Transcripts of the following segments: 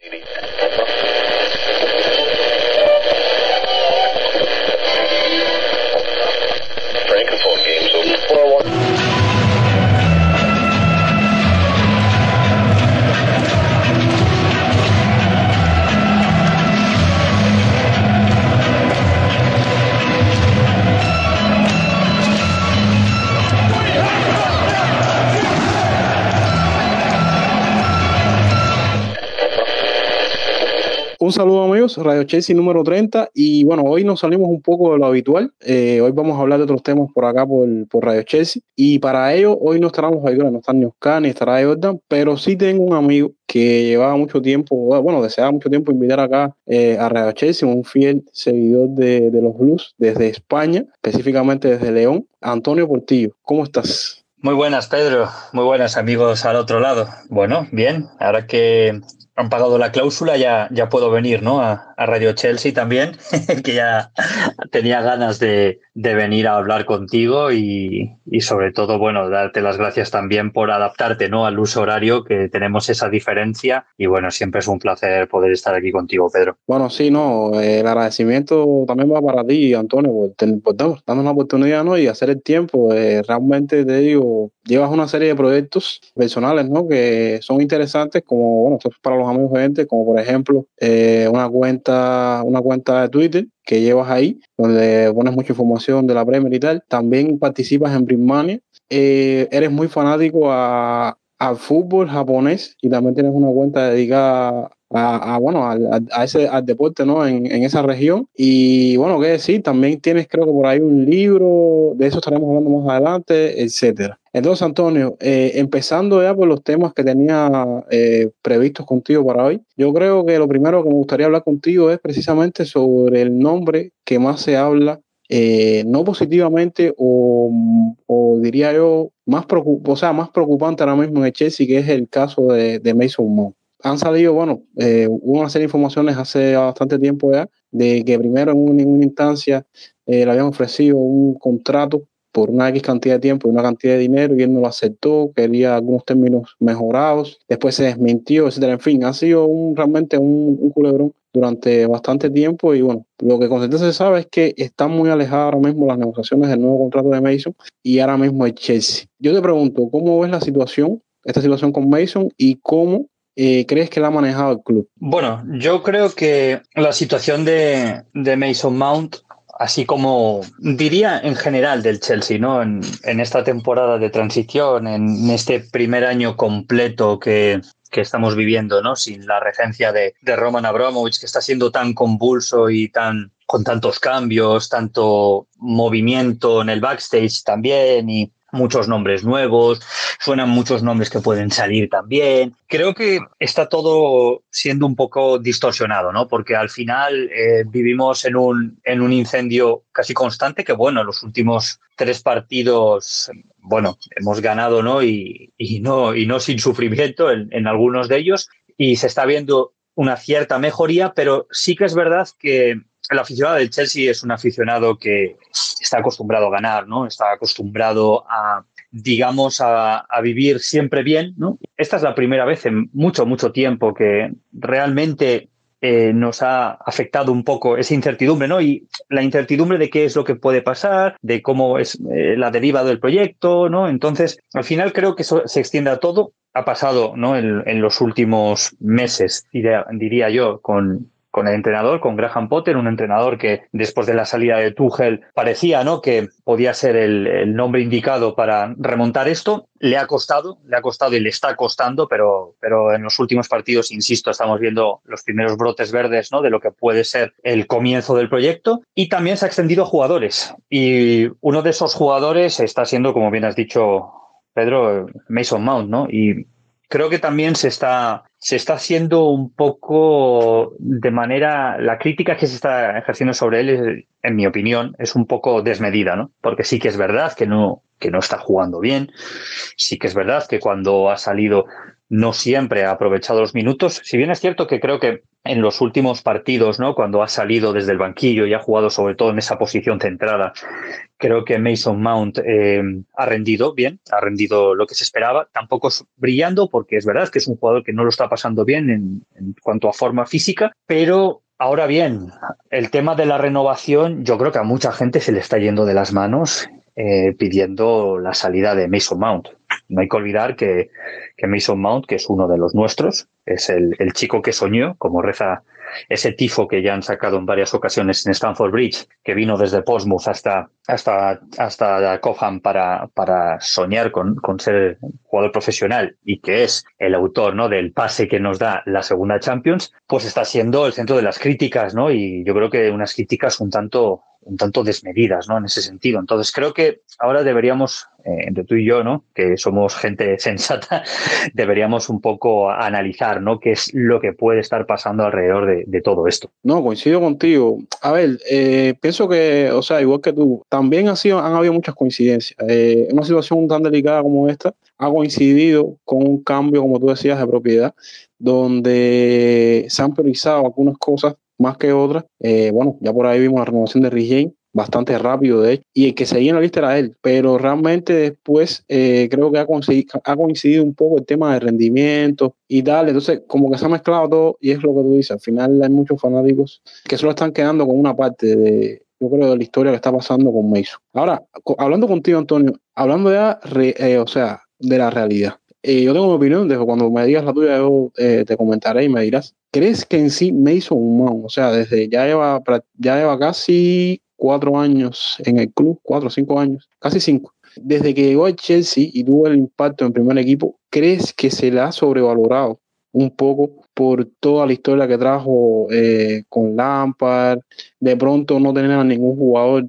Un saludo amigos, Radio Chelsea número 30 y bueno, hoy nos salimos un poco de lo habitual, eh, hoy vamos a hablar de otros temas por acá por, por Radio Chelsea y para ello hoy no los habituales, no están ni Oscar ni estará Jordan, pero sí tengo un amigo que llevaba mucho tiempo, bueno, deseaba mucho tiempo invitar acá eh, a Radio Chelsea, un fiel seguidor de, de los Blues desde España, específicamente desde León, Antonio Portillo, ¿cómo estás? Muy buenas, Pedro. Muy buenas, amigos al otro lado. Bueno, bien. Ahora que han pagado la cláusula, ya, ya puedo venir ¿no? a, a Radio Chelsea también, que ya tenía ganas de, de venir a hablar contigo y, y, sobre todo, bueno, darte las gracias también por adaptarte ¿no? al uso horario, que tenemos esa diferencia y bueno, siempre es un placer poder estar aquí contigo, Pedro. Bueno, sí, no, el agradecimiento también va para ti, Antonio, por, por darnos la oportunidad ¿no? y hacer el tiempo. Eh, realmente te digo, llevas una serie de proyectos personales ¿no? que son interesantes, como, bueno, para los amigos gente, como por ejemplo eh, una cuenta, una cuenta de Twitter que llevas ahí, donde pones mucha información de la Premier y tal. También participas en Britmania. Eh, eres muy fanático a, al fútbol japonés y también tienes una cuenta dedicada a, a bueno, a, a, ese, al deporte ¿no? En, en, esa región. Y bueno, qué decir, también tienes creo que por ahí un libro, de eso estaremos hablando más adelante, etcétera. Entonces, Antonio, eh, empezando ya por los temas que tenía eh, previstos contigo para hoy, yo creo que lo primero que me gustaría hablar contigo es precisamente sobre el nombre que más se habla eh, no positivamente o, o, diría yo más, o sea, más preocupante ahora mismo en el Chelsea, que es el caso de, de Mason Mount. Han salido, bueno, eh, una serie de informaciones hace bastante tiempo ya, de que primero en una, en una instancia eh, le habían ofrecido un contrato por una X cantidad de tiempo y una cantidad de dinero y él no lo aceptó, quería algunos términos mejorados, después se desmintió, etcétera. En fin, ha sido un, realmente un, un culebrón durante bastante tiempo y bueno, lo que con certeza se sabe es que están muy alejadas ahora mismo las negociaciones del nuevo contrato de Mason y ahora mismo el Chelsea. Yo te pregunto, ¿cómo ves la situación, esta situación con Mason y cómo crees que la ha manejado el club? Bueno, yo creo que la situación de, de Mason Mount así como diría en general del Chelsea, ¿no? En, en, esta temporada de transición, en este primer año completo que, que estamos viviendo, ¿no? Sin la regencia de, de, Roman Abramovich, que está siendo tan convulso y tan con tantos cambios, tanto movimiento en el backstage también y muchos nombres nuevos, suenan muchos nombres que pueden salir también. Creo que está todo siendo un poco distorsionado, ¿no? Porque al final eh, vivimos en un, en un incendio casi constante que, bueno, los últimos tres partidos, bueno, hemos ganado, ¿no? Y, y no, y no sin sufrimiento en, en algunos de ellos. Y se está viendo una cierta mejoría, pero sí que es verdad que el aficionado del Chelsea es un aficionado que está acostumbrado a ganar, ¿no? Está acostumbrado a, digamos, a, vivir siempre bien, ¿no? Esta es la primera vez en mucho, mucho tiempo que realmente eh, nos ha afectado un poco esa incertidumbre, ¿no? Y la incertidumbre de qué es lo que puede pasar, de cómo es eh, la deriva del proyecto, ¿no? Entonces, al final creo que eso se extiende a todo. Ha pasado, ¿no? En, los últimos meses, diría yo, con con el entrenador, con Graham Potter, un entrenador que después de la salida de Tuchel parecía ¿no? que podía ser el, nombre indicado para remontar esto. Le ha costado, le ha costado y le está costando, pero, pero en los últimos partidos, insisto, estamos viendo los primeros brotes verdes ¿no? de lo que puede ser el comienzo del proyecto. Y también se ha extendido a jugadores. Y uno de esos jugadores está siendo, como bien has dicho, Pedro, Mason Mount, ¿no? Y creo que también se está, se está haciendo un poco de manera, la crítica que se está ejerciendo sobre él, en mi opinión, es un poco desmedida, ¿no? Porque sí que es verdad que no, que no está jugando bien, sí que es verdad que cuando ha salido no siempre ha aprovechado los minutos. Si bien es cierto que creo que en los últimos partidos, ¿no? Cuando ha salido desde el banquillo y ha jugado sobre todo en esa posición centrada, creo que Mason Mount eh, ha rendido bien, ha rendido lo que se esperaba. Tampoco es brillando, porque es verdad que es un jugador que no lo está pasando bien en, en cuanto a forma física, pero Ahora bien, el tema de la renovación, yo creo que a mucha gente se le está yendo de las manos eh, pidiendo la salida de Mason Mount. No hay que olvidar que, que Mason Mount, que es uno de los nuestros, es el, el, chico que soñó, como reza ese tifo que ya han sacado en varias ocasiones en Stanford Bridge, que vino desde Portsmouth hasta, hasta, hasta para, para soñar con, con ser jugador profesional y que es el autor ¿no? del pase que nos da la segunda Champions, pues está siendo el centro de las críticas, ¿no? Y yo creo que unas críticas un tanto un tanto desmedidas, ¿no? En ese sentido. Entonces creo que ahora deberíamos, eh, entre tú y yo, ¿no? Que somos gente sensata, deberíamos un poco analizar, ¿no? Qué es lo que puede estar pasando alrededor de, de todo esto. No, coincido contigo. A ver, eh, pienso que, o sea, igual que tú, también ha sido, han habido muchas coincidencias. Eh, una situación tan delicada como esta ha coincidido con un cambio, como tú decías, de propiedad, donde se han priorizado algunas cosas más que otras. Eh, bueno, ya por ahí vimos la renovación de Rich bastante rápido de hecho, y el que seguía en la lista era él, pero realmente después eh, creo que ha ha coincidido un poco el tema de rendimiento y tal, entonces como que se ha mezclado todo y es lo que tú dices, al final hay muchos fanáticos que solo están quedando con una parte de, yo creo, de la historia que está pasando con Mason. Ahora, hablando contigo, Antonio, hablando ya, eh, o sea, de la realidad. Eh, yo tengo mi opinión, desde cuando me digas la tuya, yo eh, te comentaré y me dirás. ¿Crees que en sí Mason Mount, o sea, desde ya lleva, ya lleva casi cuatro años en el club, cuatro o cinco años, casi cinco, desde que llegó al Chelsea y tuvo el impacto en primer equipo, ¿crees que se le ha sobrevalorado un poco por toda la historia que trajo eh, con Lampard? De pronto no tener a ningún jugador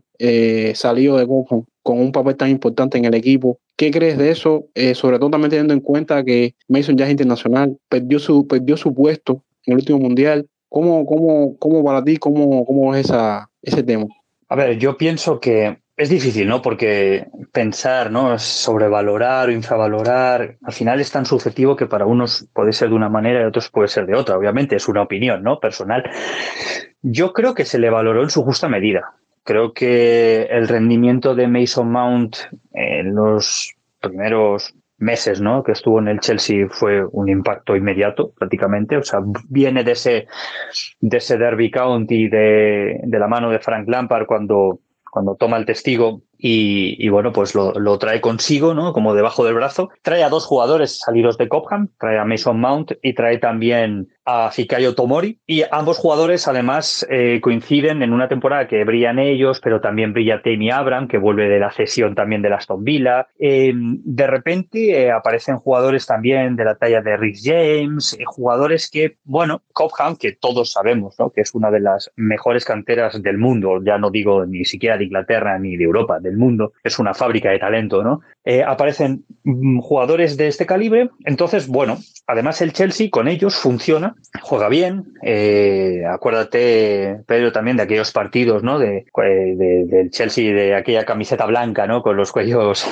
salido de con, con un papel tan importante en el equipo. ¿Qué crees de eso? Eh, sobre todo también teniendo en cuenta que Mason ya es internacional, perdió su, perdió su puesto en el último mundial. ¿Cómo, cómo, cómo para ti, cómo, cómo es esa, ese tema? A ver, yo pienso que es difícil, ¿no? Porque pensar, ¿no? Sobrevalorar o infravalorar, al final es tan subjetivo que para unos puede ser de una manera y otros puede ser de otra. Obviamente es una opinión, ¿no? Personal. Yo creo que se le valoró en su justa medida. Creo que el rendimiento de Mason Mount en los primeros meses ¿no? que estuvo en el Chelsea fue un impacto inmediato prácticamente. O sea, viene de ese, de ese Derby County de, de la mano de Frank Lampard cuando, cuando toma el testigo y, bueno, pues lo, lo, trae consigo, ¿no? Como debajo del brazo. Trae a dos jugadores salidos de Cobham, trae a Mason Mount y trae también a Fikayo Tomori. Y ambos jugadores además eh, coinciden en una temporada que brillan ellos, pero también brilla Tammy Abram, que vuelve de la cesión también de Aston Villa. Eh, de repente eh, aparecen jugadores también de la talla de Rick James, jugadores que, bueno, Cobham, que todos sabemos, ¿no? Que es una de las mejores canteras del mundo, ya no digo ni siquiera de Inglaterra ni de Europa, del mundo, es una fábrica de talento, ¿no? Eh, aparecen jugadores de este calibre, entonces, bueno, además el Chelsea con ellos funciona, juega bien, eh, acuérdate, Pedro, también de aquellos partidos, ¿no? De, eh, de, del Chelsea, de aquella camiseta blanca, ¿no? Con los cuellos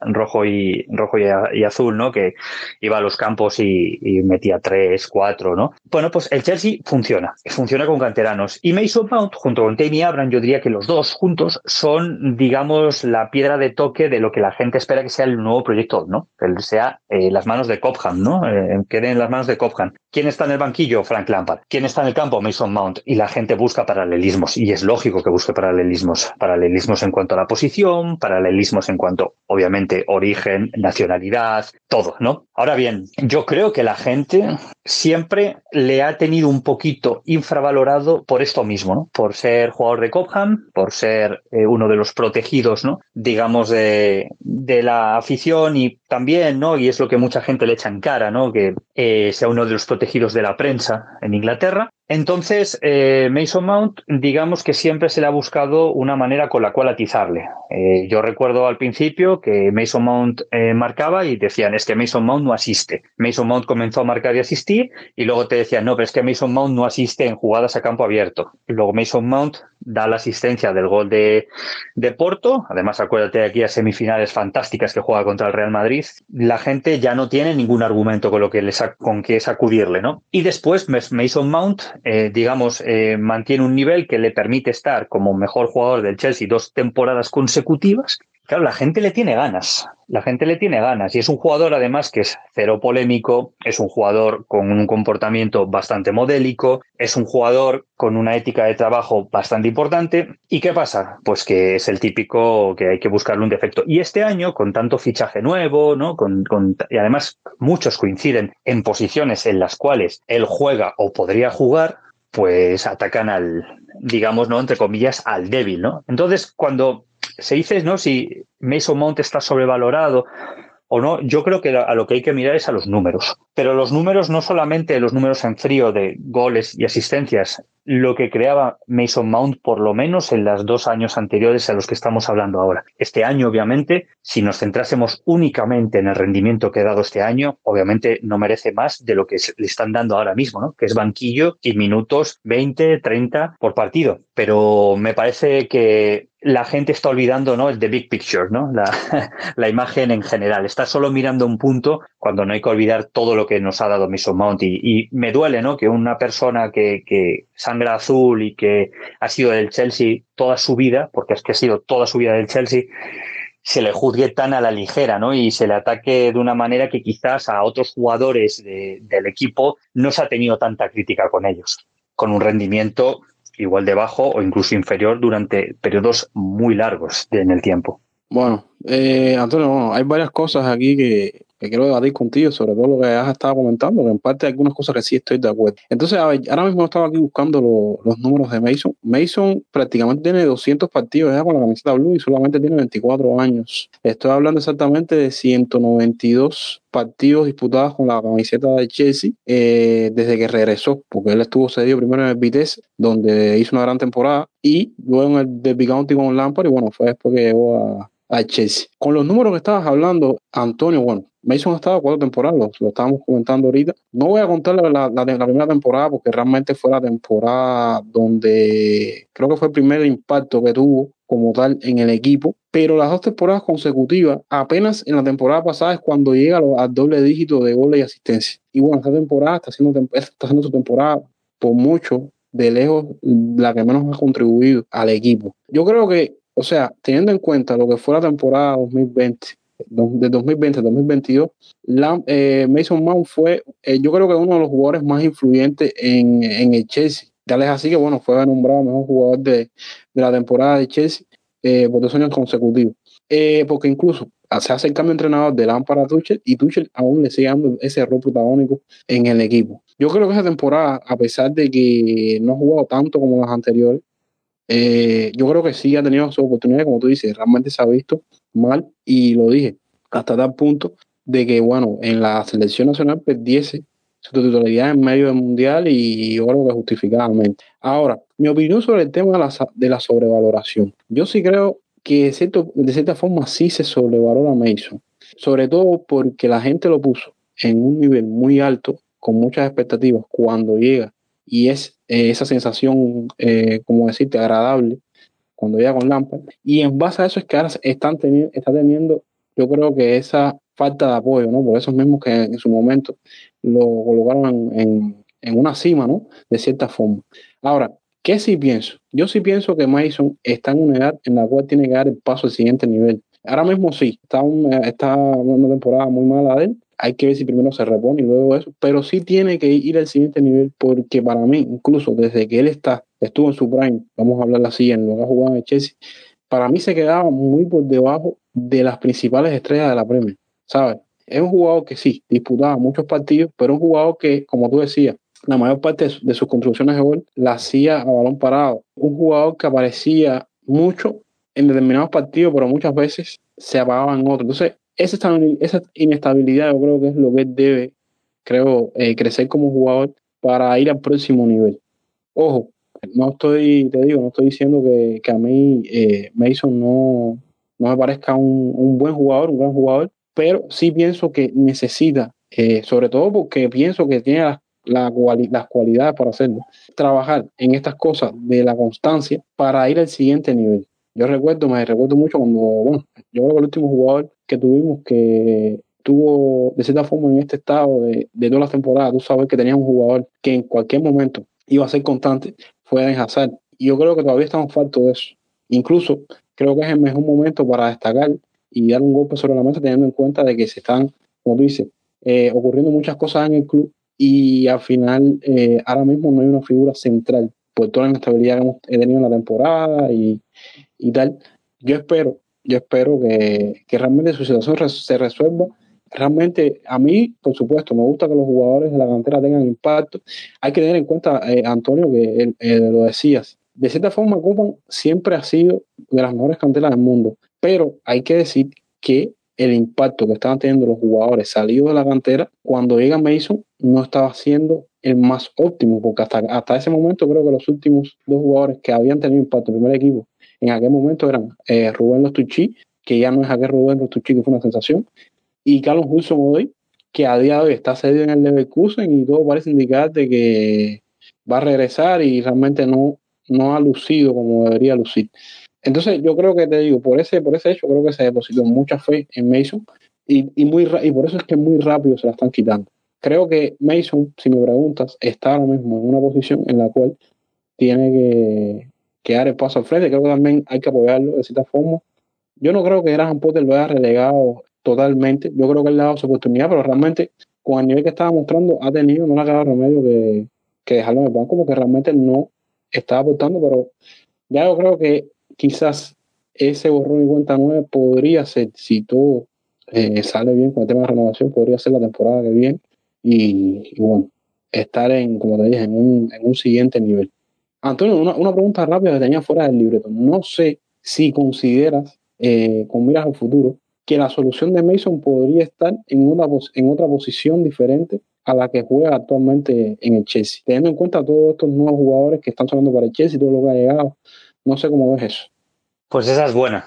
rojo y rojo y, azul, ¿no? Que iba a los campos y, y, metía tres, cuatro, ¿no? Bueno, pues el Chelsea funciona, funciona con canteranos. Y Mason Mount, junto con Tammy Abraham, yo diría que los dos juntos son, digamos, la piedra de toque de lo que la gente espera que sea el nuevo proyecto, ¿no? Que sea eh, las manos de Cobham, ¿no? Eh, queden en las manos de Cobham. ¿Quién está en el banquillo? Frank Lampard. ¿Quién está en el campo? Mason Mount. Y la gente busca paralelismos. Y es lógico que busque paralelismos. Paralelismos en cuanto a la posición, paralelismos en cuanto, obviamente, origen, nacionalidad, todo, ¿no? Ahora bien, yo creo que la gente siempre le ha tenido un poquito infravalorado por esto mismo, ¿no? Por ser jugador de Cobham, por ser eh, uno de los protegidos, ¿no? Digamos, de, de, la afición y también, ¿no? Y es lo que mucha gente le echa en cara, ¿no? Que eh, sea uno de los protegidos de la prensa en Inglaterra. Entonces, eh, Mason Mount, digamos que siempre se le ha buscado una manera con la cual atizarle. Eh, yo recuerdo al principio que Mason Mount eh, marcaba y decían, es que Mason Mount no asiste. Mason Mount comenzó a marcar y asistir y luego te decían, no, pero es que Mason Mount no asiste en jugadas a campo abierto. Luego Mason Mount da la asistencia del gol de, de Porto. Además, acuérdate de aquí a semifinales fantásticas que juega contra el Real Madrid. La gente ya no tiene ningún argumento con lo que les con que sacudirle, ¿no? Y después Mason Mount, eh, digamos, eh, mantiene un nivel que le permite estar como mejor jugador del Chelsea dos temporadas consecutivas Claro, la gente le tiene ganas, la gente le tiene ganas y es un jugador además que es cero polémico, es un jugador con un comportamiento bastante modélico, es un jugador con una ética de trabajo bastante importante. ¿Y qué pasa? Pues que es el típico que hay que buscarle un defecto. Y este año, con tanto fichaje nuevo, ¿no? Con, y además muchos coinciden en posiciones en las cuales él juega o podría jugar, pues atacan al, digamos, ¿no? Entre comillas, al débil, ¿no? Entonces, cuando se dice, ¿no? Si Mason Mount está sobrevalorado o no, yo creo que a lo que hay que mirar es a los números. Pero los números, no solamente los números en frío de goles y asistencias, lo que creaba Mason Mount por lo menos en los dos años anteriores a los que estamos hablando ahora. Este año, obviamente, si nos centrásemos únicamente en el rendimiento que ha dado este año, obviamente no merece más de lo que le están dando ahora mismo, ¿no? Que es banquillo y minutos 20, 30 por partido. Pero me parece que la gente está olvidando ¿no? el the big picture, ¿no? La, imagen en general. Está solo mirando un punto cuando no hay que olvidar todo lo que nos ha dado Mason Mount. Y, y me duele ¿no? que una persona que, que, sangre azul y que ha sido del Chelsea toda su vida, porque es que ha sido toda su vida del Chelsea, se le juzgue tan a la ligera, ¿no? Y se le ataque de una manera que quizás a otros jugadores de, del equipo no se ha tenido tanta crítica con ellos, con un rendimiento igual de bajo o incluso inferior durante periodos muy largos en el tiempo. Bueno, eh, Antonio, hay varias cosas aquí que, que quiero debatir contigo sobre todo lo que has estado comentando, que en parte hay algunas cosas que sí estoy de acuerdo. Entonces, a ver, ahora mismo estaba aquí buscando los números de Mason. Mason prácticamente tiene 200 partidos con la camiseta blue y solamente tiene 24 años. Estoy hablando exactamente de 192 partidos disputados con la camiseta de Chelsea eh, desde que regresó, porque él estuvo cedido primero en el Vitesse, donde hizo una gran temporada, y luego en el Derby County con Lampard, y bueno, fue después que llegó a, a Chelsea. Con los números que estabas hablando, Antonio, bueno, Mason ha estado cuatro temporadas, lo, estábamos comentando ahorita. No voy a contar la, la, primera temporada porque realmente fue la temporada donde creo que fue el primer impacto que tuvo como tal en el equipo, pero las dos temporadas consecutivas, apenas en la temporada pasada es cuando llega al doble dígito de goles y asistencia. Y bueno, esta temporada está haciendo, está haciendo su temporada por mucho de lejos la que menos ha contribuido al equipo. Yo creo que, o sea, teniendo en cuenta lo que fue la temporada 2020, de 2020 a 2022, eh, Mason Mount fue, eh, yo creo que uno de los jugadores más influyentes en, en el Chelsea. Tal es así que, bueno, fue nombrado mejor jugador de, de la temporada de Chelsea eh, por dos años consecutivos. porque incluso se hace el cambio de entrenador de Lampard a Tuchel y Tuchel aún le sigue dando ese rol protagónico en el equipo. Yo creo que esa temporada, a pesar de que no ha jugado tanto como las anteriores, yo creo que sí ha tenido su oportunidad, como tú dices, realmente se ha visto mal y lo dije, hasta tal punto de que, bueno, en la selección nacional perdiese su titularidad en medio del mundial y yo creo que justificadamente. Ahora, mi opinión sobre el tema de la, sobrevaloración. Yo sí creo que de, cierta forma sí se sobrevalora Mason, sobre todo porque la gente lo puso en un nivel muy alto, con muchas expectativas, cuando llega y es eh, esa sensación, eh, como decirte, agradable cuando llega con Lampard. Y en base a eso es que ahora están teniendo, está teniendo, yo creo que esa falta de apoyo, ¿no? Por esos mismos que en su momento lo colocaron en, una cima, ¿no? De cierta forma. Ahora, ¿qué sí pienso? Yo sí pienso que Mason está en una edad en la cual tiene que dar el paso al siguiente nivel. Ahora mismo sí, está, está una temporada muy mala de él. Hay que ver si primero se repone y luego eso. Pero sí tiene que ir al siguiente nivel porque para mí, incluso desde que él está estuvo en su prime, vamos a hablar así, en lo que ha jugado en Chelsea, para mí se quedaba muy por debajo de las principales estrellas de la Premier, ¿sabes? Es un jugador que sí, disputaba muchos partidos, pero un jugador que, como tú decías, la mayor parte de sus construcciones de gol la hacía a balón parado. Un jugador que aparecía mucho en determinados partidos, pero muchas veces se apagaba en otros. Entonces, esa, inestabilidad yo creo que es lo que debe, creo, eh, crecer como jugador para ir al próximo nivel. Ojo, no estoy, te digo, no estoy diciendo que, a mí eh, Mason no, no me parezca un, buen jugador, un gran jugador, pero sí pienso que necesita, eh, sobre todo porque pienso que tiene las las cualidades para hacerlo. Trabajar en estas cosas de la constancia para ir al siguiente nivel. Yo recuerdo, me recuerdo mucho cuando, bueno, yo creo que el último jugador que tuvimos que tuvo de cierta forma en este estado de, de todas las temporadas, tú sabes que tenía un jugador que en cualquier momento iba a ser constante, fue en Hazard. Y yo creo que todavía estamos faltos de eso. Incluso creo que es el mejor momento para destacar y dar un golpe sobre la mesa teniendo en cuenta de que se están, como tú dices, eh, ocurriendo muchas cosas en el club y al final eh, ahora mismo no hay una figura central por toda la inestabilidad que hemos tenido en la temporada y, y tal. Yo espero, yo espero que, que realmente su situación se resuelva. Realmente, a mí, por supuesto, me gusta que los jugadores de la cantera tengan impacto. Hay que tener en cuenta, eh, Antonio, que lo decías, de cierta forma, Copan siempre ha sido de las mejores canteras del mundo, pero hay que decir que el impacto que estaban teniendo los jugadores salidos de la cantera, cuando llega Mason, no estaba siendo el más óptimo, porque hasta, hasta ese momento creo que los últimos dos jugadores que habían tenido impacto en el primer equipo en aquel momento eran eh, Rubén Lostucci, que ya no es aquel Rubén Lostucci que fue una sensación, y Carlos Hudson hoy, que a día de hoy está cedido en el Leverkusen y todo parece indicar de que va a regresar y realmente no, no ha lucido como debería lucir. Entonces, yo creo que te digo, por ese, por ese hecho, creo que se depositó mucha fe en Mason y, y, muy, y por eso es que muy rápido se la están quitando. Creo que Mason, si me preguntas, está ahora mismo en una posición en la cual tiene que, que paso al frente. Creo que también hay que apoyarlo de cierta forma. Yo no creo que Graham Potter lo haya relegado totalmente. Yo creo que él le ha dado su oportunidad, pero realmente con el nivel que estaba mostrando ha tenido, no le ha quedado remedio que, que dejarlo en el banco porque realmente no estaba aportando, pero ya yo creo que quizás ese borrón y cuenta nueva podría ser, si todo eh, sale bien con el tema de renovación, podría ser la temporada que viene y, bueno, estar en, como te dije, en un, en un siguiente nivel. Antonio, una, una, pregunta rápida que tenía fuera del libreto. No sé si consideras, eh, con miras al futuro, que la solución de Mason podría estar en, una, en otra posición diferente a la que juega actualmente en el Chelsea. Teniendo en cuenta todos estos nuevos jugadores que están sonando para el Chelsea, todo lo que ha llegado, no sé cómo ves eso. Pues esa es buena,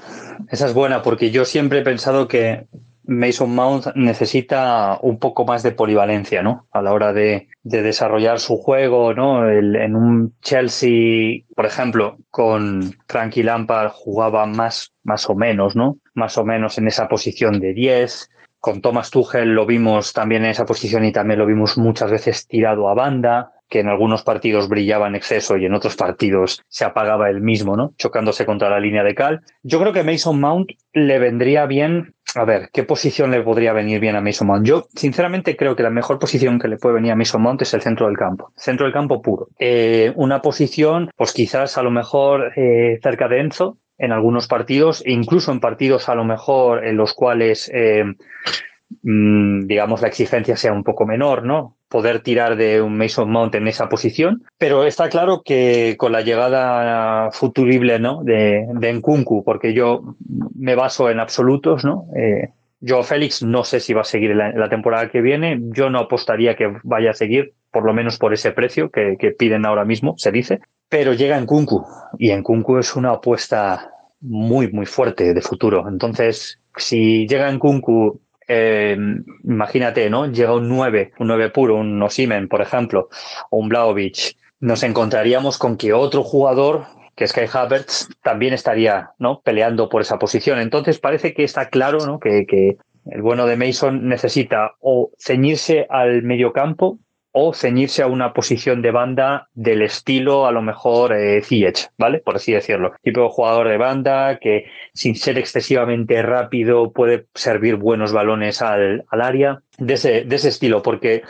esa es buena, porque yo siempre he pensado que Mason Mount necesita un poco más de polivalencia, ¿no? A la hora de, de desarrollar su juego, ¿no? En un Chelsea, por ejemplo, con Frankie Lampard jugaba más, más o menos, ¿no? Más o menos en esa posición de 10 con Thomas Tuchel lo vimos también en esa posición y también lo vimos muchas veces tirado a banda, que en algunos partidos brillaba en exceso y en otros partidos se apagaba el mismo, ¿no? Chocándose contra la línea de cal. Yo creo que Mason Mount le vendría bien. A ver, ¿qué posición le podría venir bien a Mason Mount? Yo, sinceramente, creo que la mejor posición que le puede venir a Mason Mount es el centro del campo. Centro del campo puro. Eh, una posición, pues quizás a lo mejor eh, cerca de Enzo, en algunos partidos, e incluso en partidos a lo mejor en los cuales, eh, mmm, digamos, la exigencia sea un poco menor, ¿no? Poder tirar de un Mason Mount en esa posición. Pero está claro que con la llegada futurible, ¿no? De, de Nkunku, porque yo me baso en absolutos, ¿no? Eh, yo, Félix, no sé si va a seguir la, la, temporada que viene. Yo no apostaría que vaya a seguir, por lo menos por ese precio que, que piden ahora mismo, se dice. Pero llega en Kunku y en Kunku es una apuesta muy, muy fuerte de futuro. Entonces, si llega en Kunku, imagínate, ¿no? Llega un 9, un 9 puro, un Osimen, por ejemplo, o un Blaovic, nos encontraríamos con que otro jugador que es Kai Havertz también estaría ¿no? peleando por esa posición. Entonces parece que está claro ¿no? que, que el bueno de Mason necesita o ceñirse al mediocampo o ceñirse a una posición de banda del estilo, a lo mejor, eh, ¿vale? Por así decirlo. Tipo de jugador de banda que, sin ser excesivamente rápido, puede servir buenos balones al, al área. De ese, de ese estilo, porque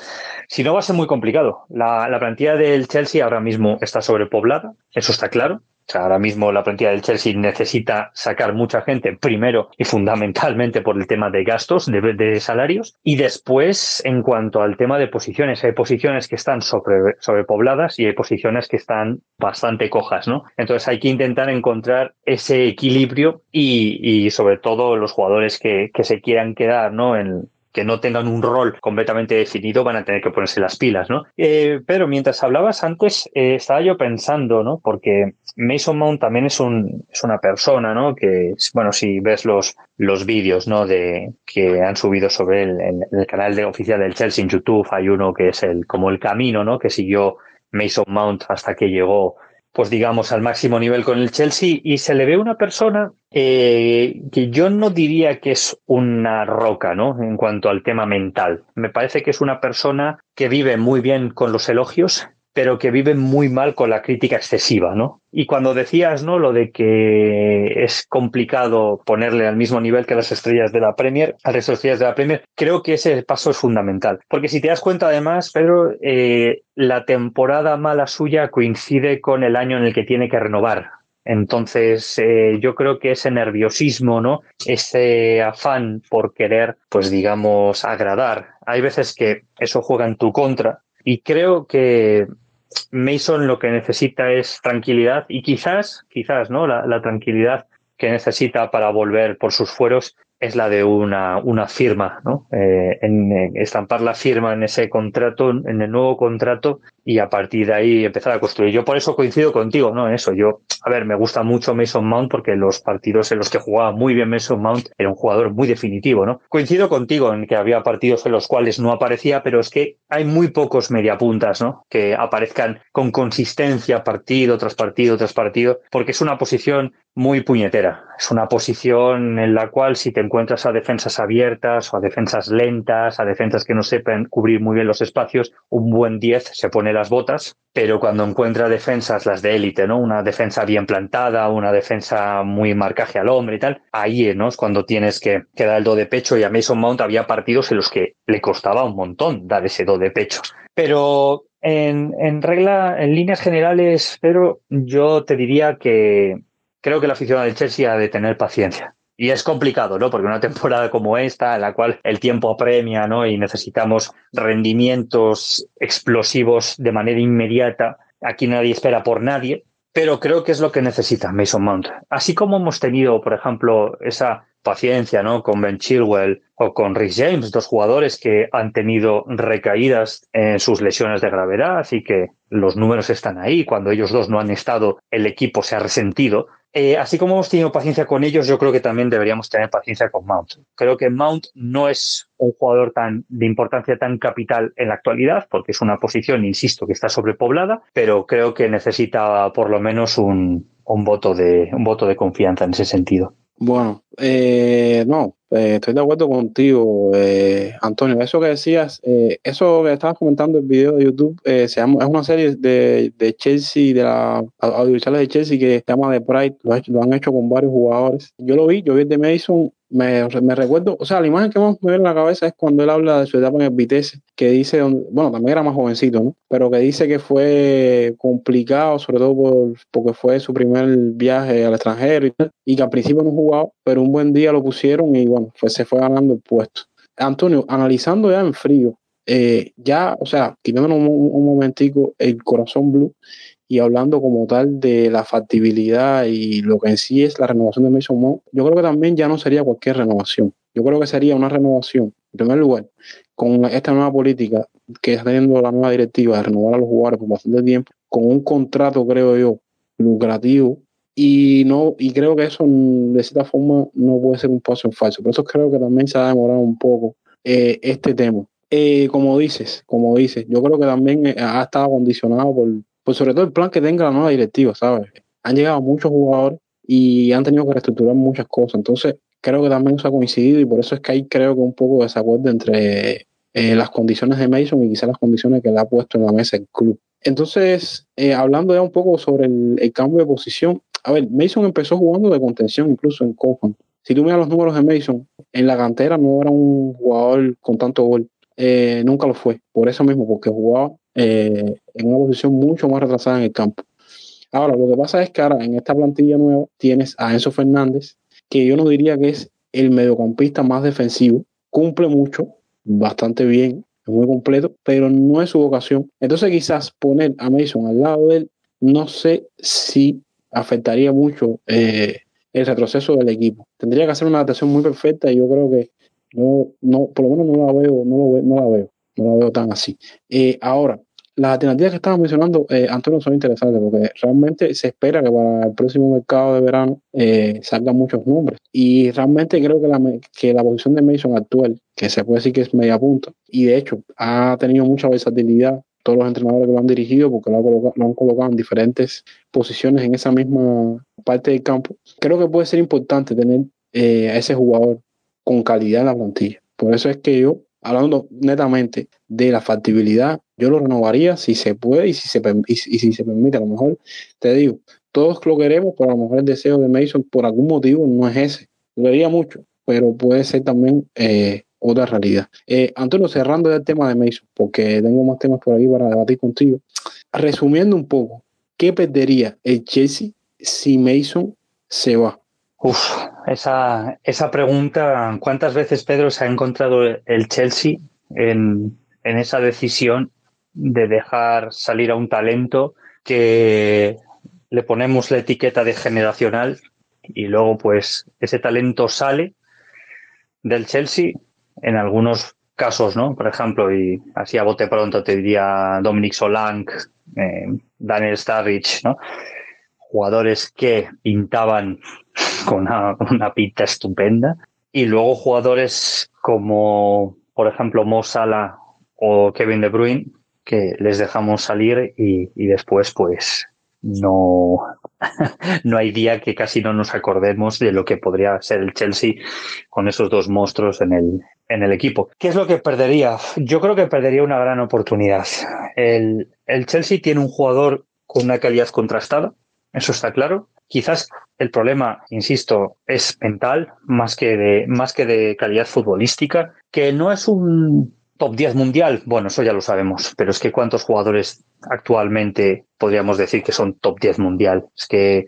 si no va a ser muy complicado. La, la plantilla del Chelsea ahora mismo está sobrepoblada, eso está claro. O sea, ahora mismo la plantilla del Chelsea necesita sacar mucha gente, primero y fundamentalmente por el tema de gastos, de, de salarios, y después en cuanto al tema de posiciones. Hay posiciones que están sobre, sobrepobladas y hay posiciones que están bastante cojas, ¿no? Entonces hay que intentar encontrar ese equilibrio y, y sobre todo los jugadores que, que se quieran quedar, ¿no? En, que no tengan un rol completamente definido van a tener que ponerse las pilas, ¿no? Eh, pero mientras hablabas antes, eh, estaba yo pensando, ¿no? Porque Mason Mount también es, un, es una persona, ¿no? Que, bueno, si ves los, los vídeos, ¿no? De, que han subido sobre él en, el canal de, oficial del Chelsea en YouTube, hay uno que es el, como el camino, ¿no? Que siguió Mason Mount hasta que llegó pues digamos, al máximo nivel con el Chelsea y se le ve una persona eh, que yo no diría que es una roca, ¿no? En cuanto al tema mental. Me parece que es una persona que vive muy bien con los elogios, pero que vive muy mal con la crítica excesiva, ¿no? Y cuando decías, ¿no? Lo de que es complicado ponerle al mismo nivel que las estrellas de la Premier, a las estrellas de la Premier, creo que ese paso es fundamental. Porque si te das cuenta, además, Pedro, eh, la temporada mala suya coincide con el año en el que tiene que renovar. Entonces, eh, yo creo que ese nerviosismo, ¿no? Ese afán por querer, pues digamos, agradar. Hay veces que eso juega en tu contra. Y creo que Mason lo que necesita es tranquilidad y quizás, quizás, ¿no? La, la, tranquilidad que necesita para volver por sus fueros es la de una, una firma, ¿no? Eh, en, en estampar la firma en ese contrato, en el nuevo contrato y a partir de ahí empezar a construir. Yo por eso coincido contigo, ¿no? En eso. Yo, a ver, me gusta mucho Mason Mount porque los partidos en los que jugaba muy bien Mason Mount era un jugador muy definitivo, ¿no? Coincido contigo en que había partidos en los cuales no aparecía, pero es que hay muy pocos mediapuntas, ¿no? Que aparezcan con consistencia partido tras partido tras partido, porque es una posición muy puñetera. Es una posición en la cual si te encuentras a defensas abiertas o a defensas lentas, a defensas que no sepan cubrir muy bien los espacios, un buen 10 se pone las botas, pero cuando encuentra defensas, las de élite, ¿no? Una defensa bien plantada, una defensa muy marcaje al hombre y tal, ahí ¿no? es cuando tienes que, que dar el do de pecho y a Mason Mount había partidos en los que le costaba un montón dar ese do de pecho. Pero en, en regla, en líneas generales, pero yo te diría que creo que la afición del Chelsea ha de tener paciencia. Y es complicado, ¿no? Porque una temporada como esta, en la cual el tiempo apremia, ¿no? Y necesitamos rendimientos explosivos de manera inmediata, aquí nadie espera por nadie, pero creo que es lo que necesita Mason Mount. Así como hemos tenido, por ejemplo, esa paciencia, ¿no? Con Ben Chilwell o con Rick James, dos jugadores que han tenido recaídas en sus lesiones de gravedad y que los números están ahí. Cuando ellos dos no han estado, el equipo se ha resentido. Eh, así como hemos tenido paciencia con ellos, yo creo que también deberíamos tener paciencia con Mount. Creo que Mount no es un jugador tan de importancia tan capital en la actualidad, porque es una posición, insisto, que está sobrepoblada, pero creo que necesita por lo menos un, un voto de un voto de confianza en ese sentido. Bueno, eh, no, eh, estoy de acuerdo contigo, eh, Antonio. Eso que decías, eh, eso que estabas comentando en el video de YouTube, eh, se llama, es una serie de, de Chelsea, de la audiovisuales de Chelsea que se llama The Pride, lo, lo, han hecho con varios jugadores. Yo lo vi, yo vi el de Mason me, me, recuerdo, o sea, la imagen que más me viene en la cabeza es cuando él habla de su etapa en el Vitesse, que dice, bueno, también era más jovencito, ¿no? Pero que dice que fue complicado, sobre todo por, porque fue su primer viaje al extranjero y, que al principio no jugaba, pero un buen día lo pusieron y bueno, pues se fue ganando el puesto. Antonio, analizando ya en frío, eh, ya, o sea, quitándonos un, un momentico el corazón blue, y hablando como tal de la factibilidad y lo que en sí es la renovación de Mason Mount, yo creo que también ya no sería cualquier renovación. Yo creo que sería una renovación, en primer lugar, con esta nueva política que está teniendo la nueva directiva de renovar a los jugadores por bastante tiempo, con un contrato, creo yo, lucrativo. Y no, y creo que eso de cierta forma no puede ser un paso en falso. Por eso creo que también se ha demorado un poco eh, este tema. Eh, como dices, como dices, yo creo que también ha estado condicionado por, pues sobre todo el plan que tenga la nueva directiva, ¿sabes? Han llegado muchos jugadores y han tenido que reestructurar muchas cosas. Entonces, creo que también eso ha coincidido y por eso es que hay, creo que un poco de desacuerdo entre eh, las condiciones de Mason y quizás las condiciones que le ha puesto en la mesa el club. Entonces, eh, hablando ya un poco sobre el, cambio de posición, a ver, Mason empezó jugando de contención incluso en Copan. Si tú miras los números de Mason, en la cantera no era un jugador con tanto gol. Eh, nunca lo fue, por eso mismo, porque jugaba en una posición mucho más retrasada en el campo. Ahora, lo que pasa es que ahora en esta plantilla nueva tienes a Enzo Fernández, que yo no diría que es el mediocampista más defensivo, cumple mucho, bastante bien, es muy completo, pero no es su vocación. Entonces quizás poner a Mason al lado de él, no sé si afectaría mucho eh, el retroceso del equipo. Tendría que hacer una adaptación muy perfecta y yo creo que No, no, por lo menos no la veo, no, lo no la veo, no la veo tan así. Eh, ahora, las alternativas que estaba mencionando, eh, Antonio, son interesantes porque realmente se espera que para el próximo mercado de verano eh, salgan muchos nombres. Y realmente creo que la, que la posición de Mason actual, que se puede decir que es media punta, y de hecho ha tenido mucha versatilidad todos los entrenadores que lo han dirigido porque lo, han colocado, en diferentes posiciones en esa misma parte del campo. Creo que puede ser importante tener eh, a ese jugador con calidad en la plantilla. Por eso es que yo, hablando netamente de la factibilidad yo lo renovaría si se puede y si se, y, si se permite. A lo mejor, te digo, todos lo queremos, pero a lo mejor el deseo de Mason por algún motivo no es ese. Lo quería mucho, pero puede ser también eh, otra realidad. Eh, Antonio, cerrando el tema de Mason, porque tengo más temas por aquí para debatir contigo. Resumiendo un poco, ¿qué perdería el Chelsea si Mason se va? Uf, esa, esa pregunta, ¿cuántas veces Pedro se ha encontrado el Chelsea en, en esa decisión de dejar salir a un talento que le ponemos la etiqueta de generacional y luego pues ese talento sale del Chelsea en algunos casos, ¿no? Por ejemplo, y así a bote pronto te diría Dominic Solank, eh, Daniel Starrich, ¿no? Jugadores que pintaban con una, pinta estupenda y luego jugadores como, por ejemplo, Mo Salah o Kevin De Bruyne que les dejamos salir y, después pues no, no hay día que casi no nos acordemos de lo que podría ser el Chelsea con esos dos monstruos en el, en el equipo. ¿Qué es lo que perdería? Yo creo que perdería una gran oportunidad. El, el Chelsea tiene un jugador con una calidad contrastada, eso está claro. Quizás el problema, insisto, es mental más que de, más que de calidad futbolística, que no es un Top 10 mundial, bueno, eso ya lo sabemos, pero es que cuántos jugadores actualmente podríamos decir que son top 10 mundial. Es que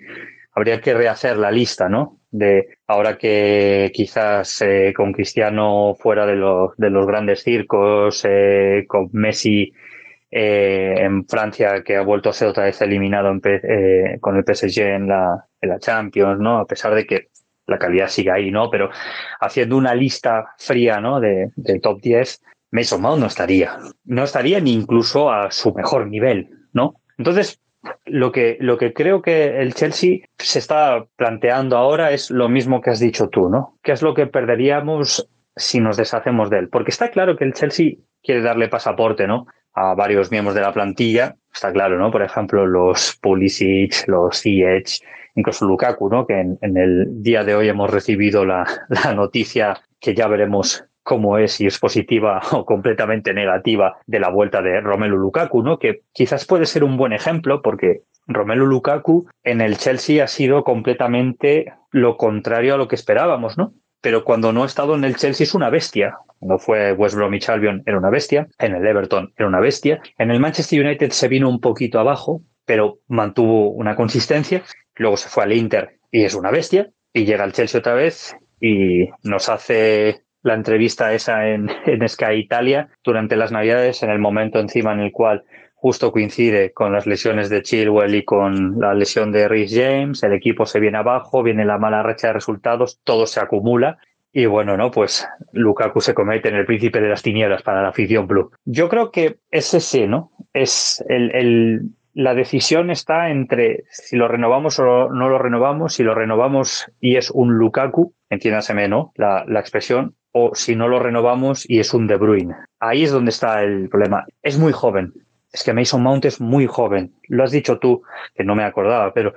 habría que rehacer la lista, ¿no? De ahora que quizás eh, con Cristiano fuera de, los de los grandes circos, eh, con Messi eh, en Francia que ha vuelto a ser otra vez eliminado con el PSG en la, Champions, ¿no? A pesar de que la calidad sigue ahí, ¿no? Pero haciendo una lista fría, ¿no? De, top 10, Mason Mount no estaría. No estaría ni incluso a su mejor nivel, ¿no? Entonces, lo que, lo que creo que el Chelsea se está planteando ahora es lo mismo que has dicho tú, ¿no? ¿Qué es lo que perderíamos si nos deshacemos de él? Porque está claro que el Chelsea quiere darle pasaporte, ¿no? A varios miembros de la plantilla. Está claro, ¿no? Por ejemplo, los Pulisic, los Ziyech, incluso Lukaku, ¿no? Que en, el día de hoy hemos recibido la, la noticia que ya veremos cómo es, si es positiva o completamente negativa, de la vuelta de Romelu Lukaku, ¿no? Que quizás puede ser un buen ejemplo porque Romelu Lukaku en el Chelsea ha sido completamente lo contrario a lo que esperábamos, ¿no? Pero cuando no ha estado en el Chelsea es una bestia. Cuando fue West Bromwich Albion era una bestia, en el Everton era una bestia, en el Manchester United se vino un poquito abajo, pero mantuvo una consistencia, luego se fue al Inter y es una bestia, y llega al Chelsea otra vez y nos hace la entrevista esa en, en Sky Italia durante las Navidades, en el momento encima en el cual justo coincide con las lesiones de Chilwell y con la lesión de Rhys James, el equipo se viene abajo, viene la mala racha de resultados, todo se acumula y bueno, ¿no? Pues Lukaku se comete en el príncipe de las tinieblas para la afición blue. Yo creo que es ese, ¿no? Es el, el, la decisión está entre si lo renovamos o no lo renovamos, si lo renovamos y es un Lukaku, entiéndaseme, ¿no? La, la expresión, o si no lo renovamos y es un De Bruyne. Ahí es donde está el problema. Es muy joven. Es que Mason Mount es muy joven. Lo has dicho tú, que no me acordaba, pero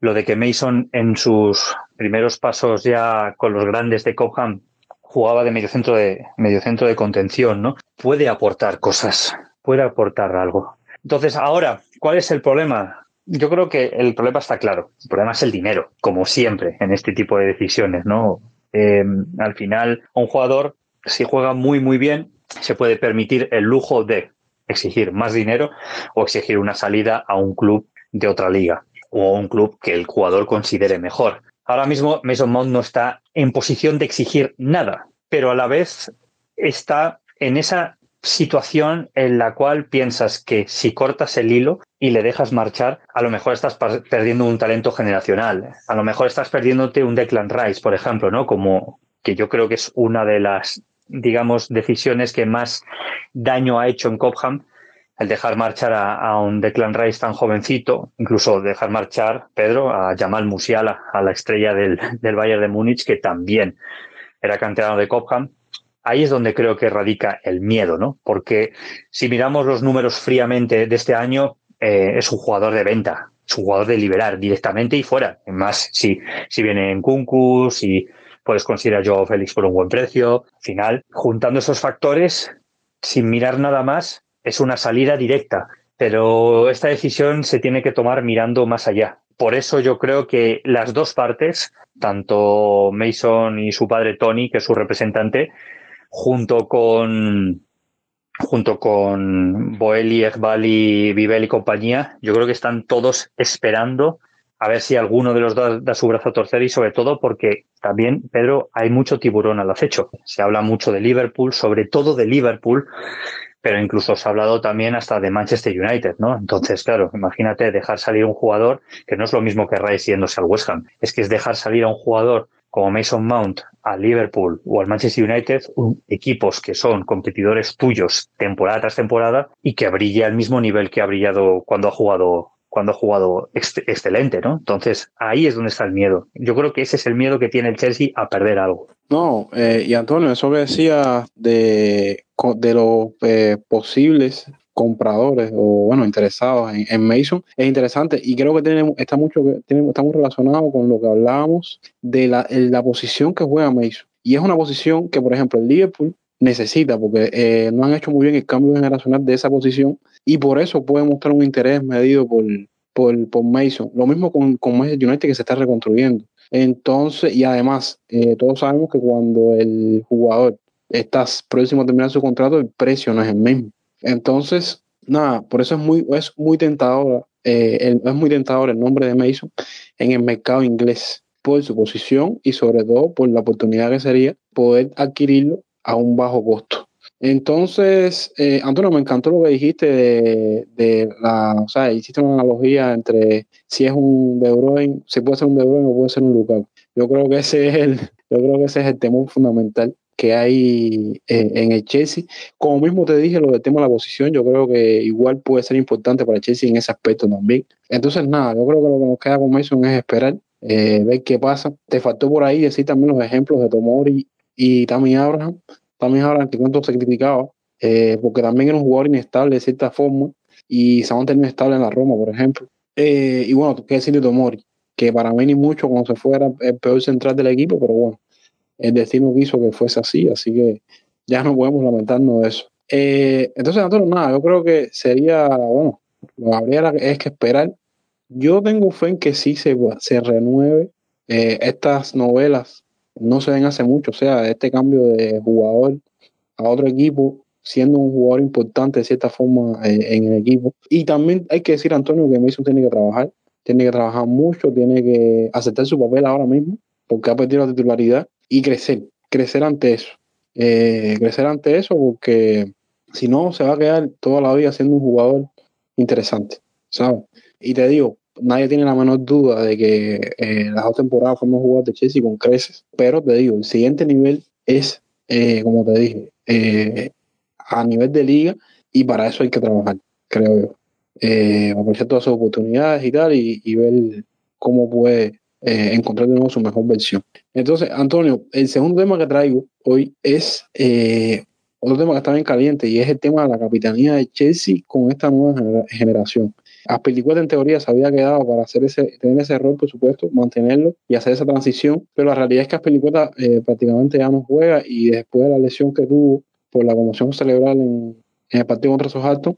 lo de que Mason en sus primeros pasos ya con los grandes de Cobham jugaba de mediocentro de de contención, ¿no? Puede aportar cosas, puede aportar algo. Entonces, ahora, ¿cuál es el problema? Yo creo que el problema está claro. El problema es el dinero, como siempre en este tipo de decisiones, ¿no? Eh, al final, un jugador, si juega muy, muy bien, se puede permitir el lujo de exigir más dinero o exigir una salida a un club de otra liga o a un club que el jugador considere mejor. Ahora mismo Mason Mount no está en posición de exigir nada, pero a la vez está en esa situación en la cual piensas que si cortas el hilo y le dejas marchar, a lo mejor estás perdiendo un talento generacional. A lo mejor estás perdiéndote un Declan Rice, por ejemplo, ¿no? Como que yo creo que es una de las digamos, decisiones que más daño ha hecho en Cobham el dejar marchar a, un Declan Rice tan jovencito, incluso dejar marchar, Pedro, a Jamal Musiala, a la estrella del, del Bayern de Múnich, que también era canterano de Cobham. Ahí es donde creo que radica el miedo, ¿no? Porque si miramos los números fríamente de este año, eh, es un jugador de venta, es un jugador de liberar directamente y fuera. Más si, si viene en Kunku, si puedes considerar yo Félix por un buen precio. Al final, juntando esos factores, sin mirar nada más, es una salida directa, pero esta decisión se tiene que tomar mirando más allá. Por eso yo creo que las dos partes, tanto Mason y su padre Tony, que es su representante, junto con junto con Boeli, Ekbali, Vivel y compañía, yo creo que están todos esperando a ver si alguno de los dos da su brazo a torcer y sobre todo porque también, Pedro, hay mucho tiburón al acecho. Se habla mucho de Liverpool, sobre todo de Liverpool, pero incluso se ha hablado también hasta de Manchester United, ¿no? Entonces, claro, imagínate dejar salir un jugador que no es lo mismo que Rice yéndose al West Ham, es que es dejar salir a un jugador como Mason Mount a Liverpool o al Manchester United, equipos que son competidores tuyos temporada tras temporada y que brille al mismo nivel que ha brillado cuando ha jugado cuando ha jugado excelente, ¿no? Entonces, ahí es donde está el miedo. Yo creo que ese es el miedo que tiene el Chelsea a perder algo. No, eh, y Antonio, eso que decía de, de los eh, posibles compradores o bueno interesados en, Mason es interesante y creo que tiene, está mucho tiene, está muy relacionado con lo que hablábamos de la, la posición que juega Mason y es una posición que por ejemplo el Liverpool necesita porque eh, no han hecho muy bien el cambio generacional de esa posición y por eso puede mostrar un interés medido por, por, por Mason. Lo mismo con, con United que se está reconstruyendo. Entonces, y además, eh, todos sabemos que cuando el jugador está próximo a terminar su contrato, el precio no es el mismo. Entonces, nada, por eso es muy, es muy tentador, eh, es muy tentador el nombre de Mason en el mercado inglés por su posición y sobre todo por la oportunidad que sería poder adquirirlo a un bajo costo. Entonces, eh, Antonio, me encantó lo que dijiste de, la, o sea, hiciste una analogía entre si es un De Bruyne, si puede ser un De Bruyne o puede ser un Lukaku. Yo creo que ese es el, yo creo que ese es el temor fundamental que hay eh, en el Chelsea. Como mismo te dije, lo del tema de la posición, yo creo que igual puede ser importante para el Chelsea en ese aspecto también. Entonces, nada, yo creo que lo que nos queda con Mason es esperar, eh, ver qué pasa. Te faltó por ahí decir también los ejemplos de Tomori y Tammy Abraham también ahora que cuánto se criticaba, eh, porque también era un jugador inestable de cierta forma y se ha mantenido estable en la Roma, por ejemplo. Eh, y bueno, qué decir de Tomori, que para mí ni mucho cuando se fuera el peor central del equipo, pero bueno, el destino quiso que fuese así, así que ya no podemos lamentarnos de eso. Eh, entonces, Antonio, nada, yo creo que sería, bueno, lo habría es que esperar. Yo tengo fe en que sí se, se renueve estas novelas no se ven hace mucho. O sea, este cambio de jugador a otro equipo, siendo un jugador importante de cierta forma eh, en el equipo. Y también hay que decir, Antonio, que Mason tiene que trabajar, tiene que trabajar mucho, tiene que aceptar su papel ahora mismo, porque ha perdido la titularidad, y crecer, crecer ante eso. Eh, crecer ante eso, porque si no, se va a quedar toda la vida siendo un jugador interesante, ¿sabes? Y te digo, nadie tiene la menor duda de que eh, las dos temporadas fuimos jugadores de Chelsea con creces, pero te digo, el siguiente nivel es, eh, como te dije, eh, a nivel de liga y para eso hay que trabajar, creo yo. aprovechar todas sus oportunidades y tal y, ver cómo puede encontrar de nuevo su mejor versión. Entonces, Antonio, el segundo tema que traigo hoy es otro tema que está bien caliente y es el tema de la capitanía de Chelsea con esta nueva generación. Aspilicueta en teoría se había quedado para hacer ese, tener ese rol, por supuesto, mantenerlo y hacer esa transición, pero la realidad es que Aspilicueta eh, prácticamente ya no juega y después de la lesión que tuvo por la conmoción cerebral en, el partido contra Southampton,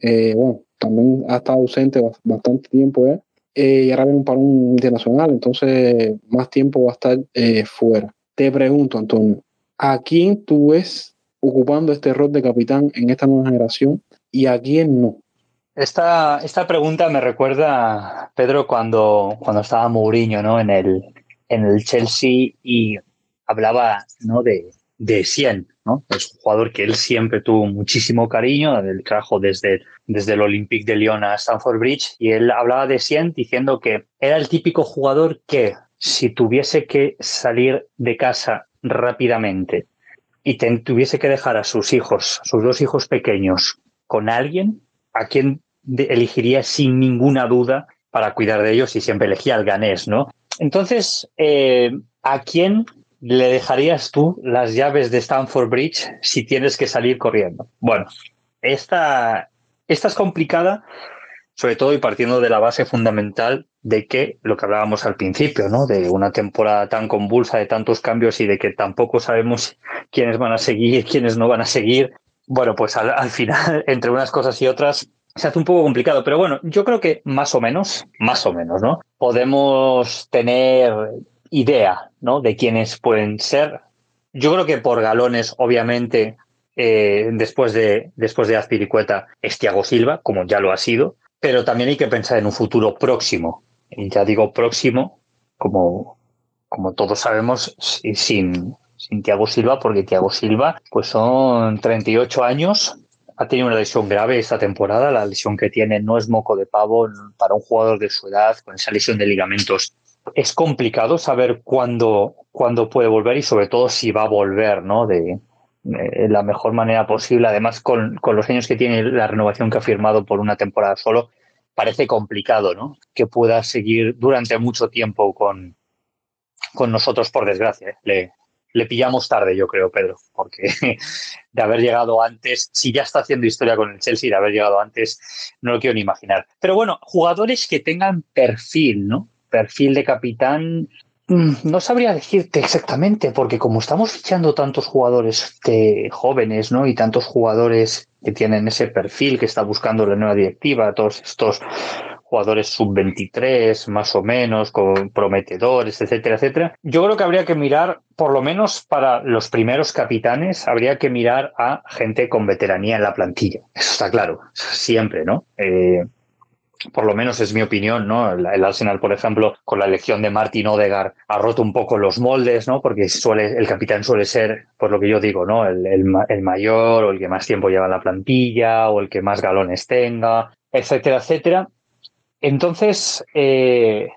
eh, bueno, también ha estado ausente bastante tiempo eh, y ahora viene un parón internacional, entonces más tiempo va a estar eh, fuera. Te pregunto, Antonio, ¿a quién tú ves ocupando este rol de capitán en esta nueva generación y a quién no? Esta, esta pregunta me recuerda, Pedro, cuando, cuando estaba Mourinho ¿no? en, el, en el Chelsea y hablaba ¿no? de, de 100, ¿no? Es un jugador que él siempre tuvo muchísimo cariño, del trajo desde, desde el Olympique de Lyon a Stamford Bridge, y él hablaba de 100 diciendo que era el típico jugador que si tuviese que salir de casa rápidamente y tuviese que dejar a sus hijos, sus dos hijos pequeños, con alguien, ¿a quién elegiría sin ninguna duda para cuidar de ellos? Y siempre elegía al ganés, ¿no? Entonces, eh, ¿a quién le dejarías tú las llaves de Stanford Bridge si tienes que salir corriendo? Bueno, esta, esta es complicada, sobre todo y partiendo de la base fundamental de que lo que hablábamos al principio, ¿no? De una temporada tan convulsa, de tantos cambios y de que tampoco sabemos quiénes van a seguir, quiénes no van a seguir. Bueno, pues al, final, entre unas cosas y otras, se hace un poco complicado. Pero bueno, yo creo que más o menos, más o menos, ¿no? Podemos tener idea, ¿no? De quiénes pueden ser. Yo creo que por galones, obviamente, eh, después de, después de Azpiricueta, es Thiago Silva, como ya lo ha sido, pero también hay que pensar en un futuro próximo. Y ya digo próximo, como, como todos sabemos, sin, sin Thiago Silva, porque Thiago Silva, pues son 38 años, ha tenido una lesión grave esta temporada. La lesión que tiene no es moco de pavo para un jugador de su edad con esa lesión de ligamentos. Es complicado saber cuándo, cuándo puede volver y sobre todo si va a volver, ¿no? De, eh, la mejor manera posible. Además, con, los años que tiene la renovación que ha firmado por una temporada solo, parece complicado, ¿no? Que pueda seguir durante mucho tiempo con, con nosotros, por desgracia. ¿eh? Le, le pillamos tarde, yo creo, Pedro, porque de haber llegado antes, si ya está haciendo historia con el Chelsea, de haber llegado antes, no lo quiero ni imaginar. Pero bueno, jugadores que tengan perfil, ¿no? Perfil de capitán, Mm, no sabría decirte exactamente, porque como estamos fichando tantos jugadores de jóvenes, ¿no? Y tantos jugadores que tienen ese perfil que está buscando la nueva directiva, todos estos jugadores sub-23, más o menos, con prometedores, etcétera, etcétera. Yo creo que habría que mirar, por lo menos para los primeros capitanes, habría que mirar a gente con veteranía en la plantilla. Eso está claro, siempre, ¿no? Eh, por lo menos es mi opinión, ¿no? El, Arsenal, por ejemplo, con la elección de Martin Odegar, ha roto un poco los moldes, ¿no? Porque suele, el capitán suele ser, por lo que yo digo, ¿no? El, el, mayor o el que más tiempo lleva en la plantilla o el que más galones tenga, etcétera, etcétera. Entonces, eh,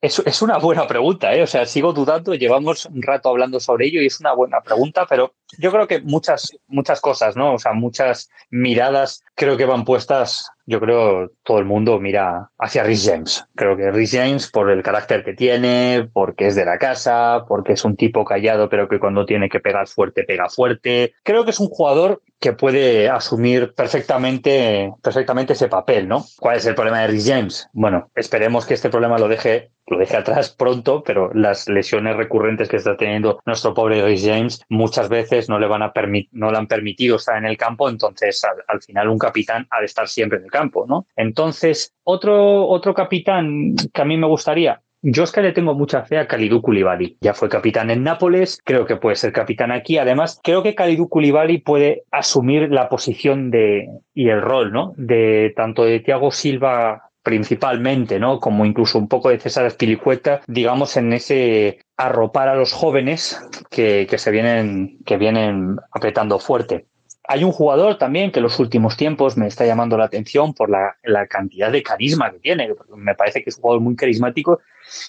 es, es, una buena pregunta, ¿eh? O sea, sigo dudando, llevamos un rato hablando sobre ello y es una buena pregunta, pero yo creo que muchas, muchas cosas, ¿no? O sea, muchas miradas creo que van puestas yo creo todo el mundo mira hacia Rhys James. Creo que Rhys James, por el carácter que tiene, porque es de la casa, porque es un tipo callado, pero que cuando tiene que pegar fuerte, pega fuerte. Creo que es un jugador que puede asumir perfectamente, perfectamente ese papel, ¿no? ¿Cuál es el problema de Rhys James? Bueno, esperemos que este problema lo deje, lo deje atrás pronto, pero las lesiones recurrentes que está teniendo nuestro pobre Rhys James muchas veces no le van a no le han permitido estar en el campo, entonces al, al final un capitán ha de estar siempre en el campo campo, ¿no? Entonces, otro, otro capitán que a mí me gustaría, yo es que le tengo mucha fe a Kalidou Koulibaly. Ya fue capitán en Nápoles, creo que puede ser capitán aquí. Además, creo que Kalidou Koulibaly puede asumir la posición de y el rol, ¿no? De tanto de Thiago Silva principalmente, ¿no? Como incluso un poco de César Espilicueta, digamos, en ese arropar a los jóvenes que, que se vienen, que vienen apretando fuerte. Hay un jugador también que en los últimos tiempos me está llamando la atención por la, cantidad de carisma que tiene. Me parece que es un jugador muy carismático,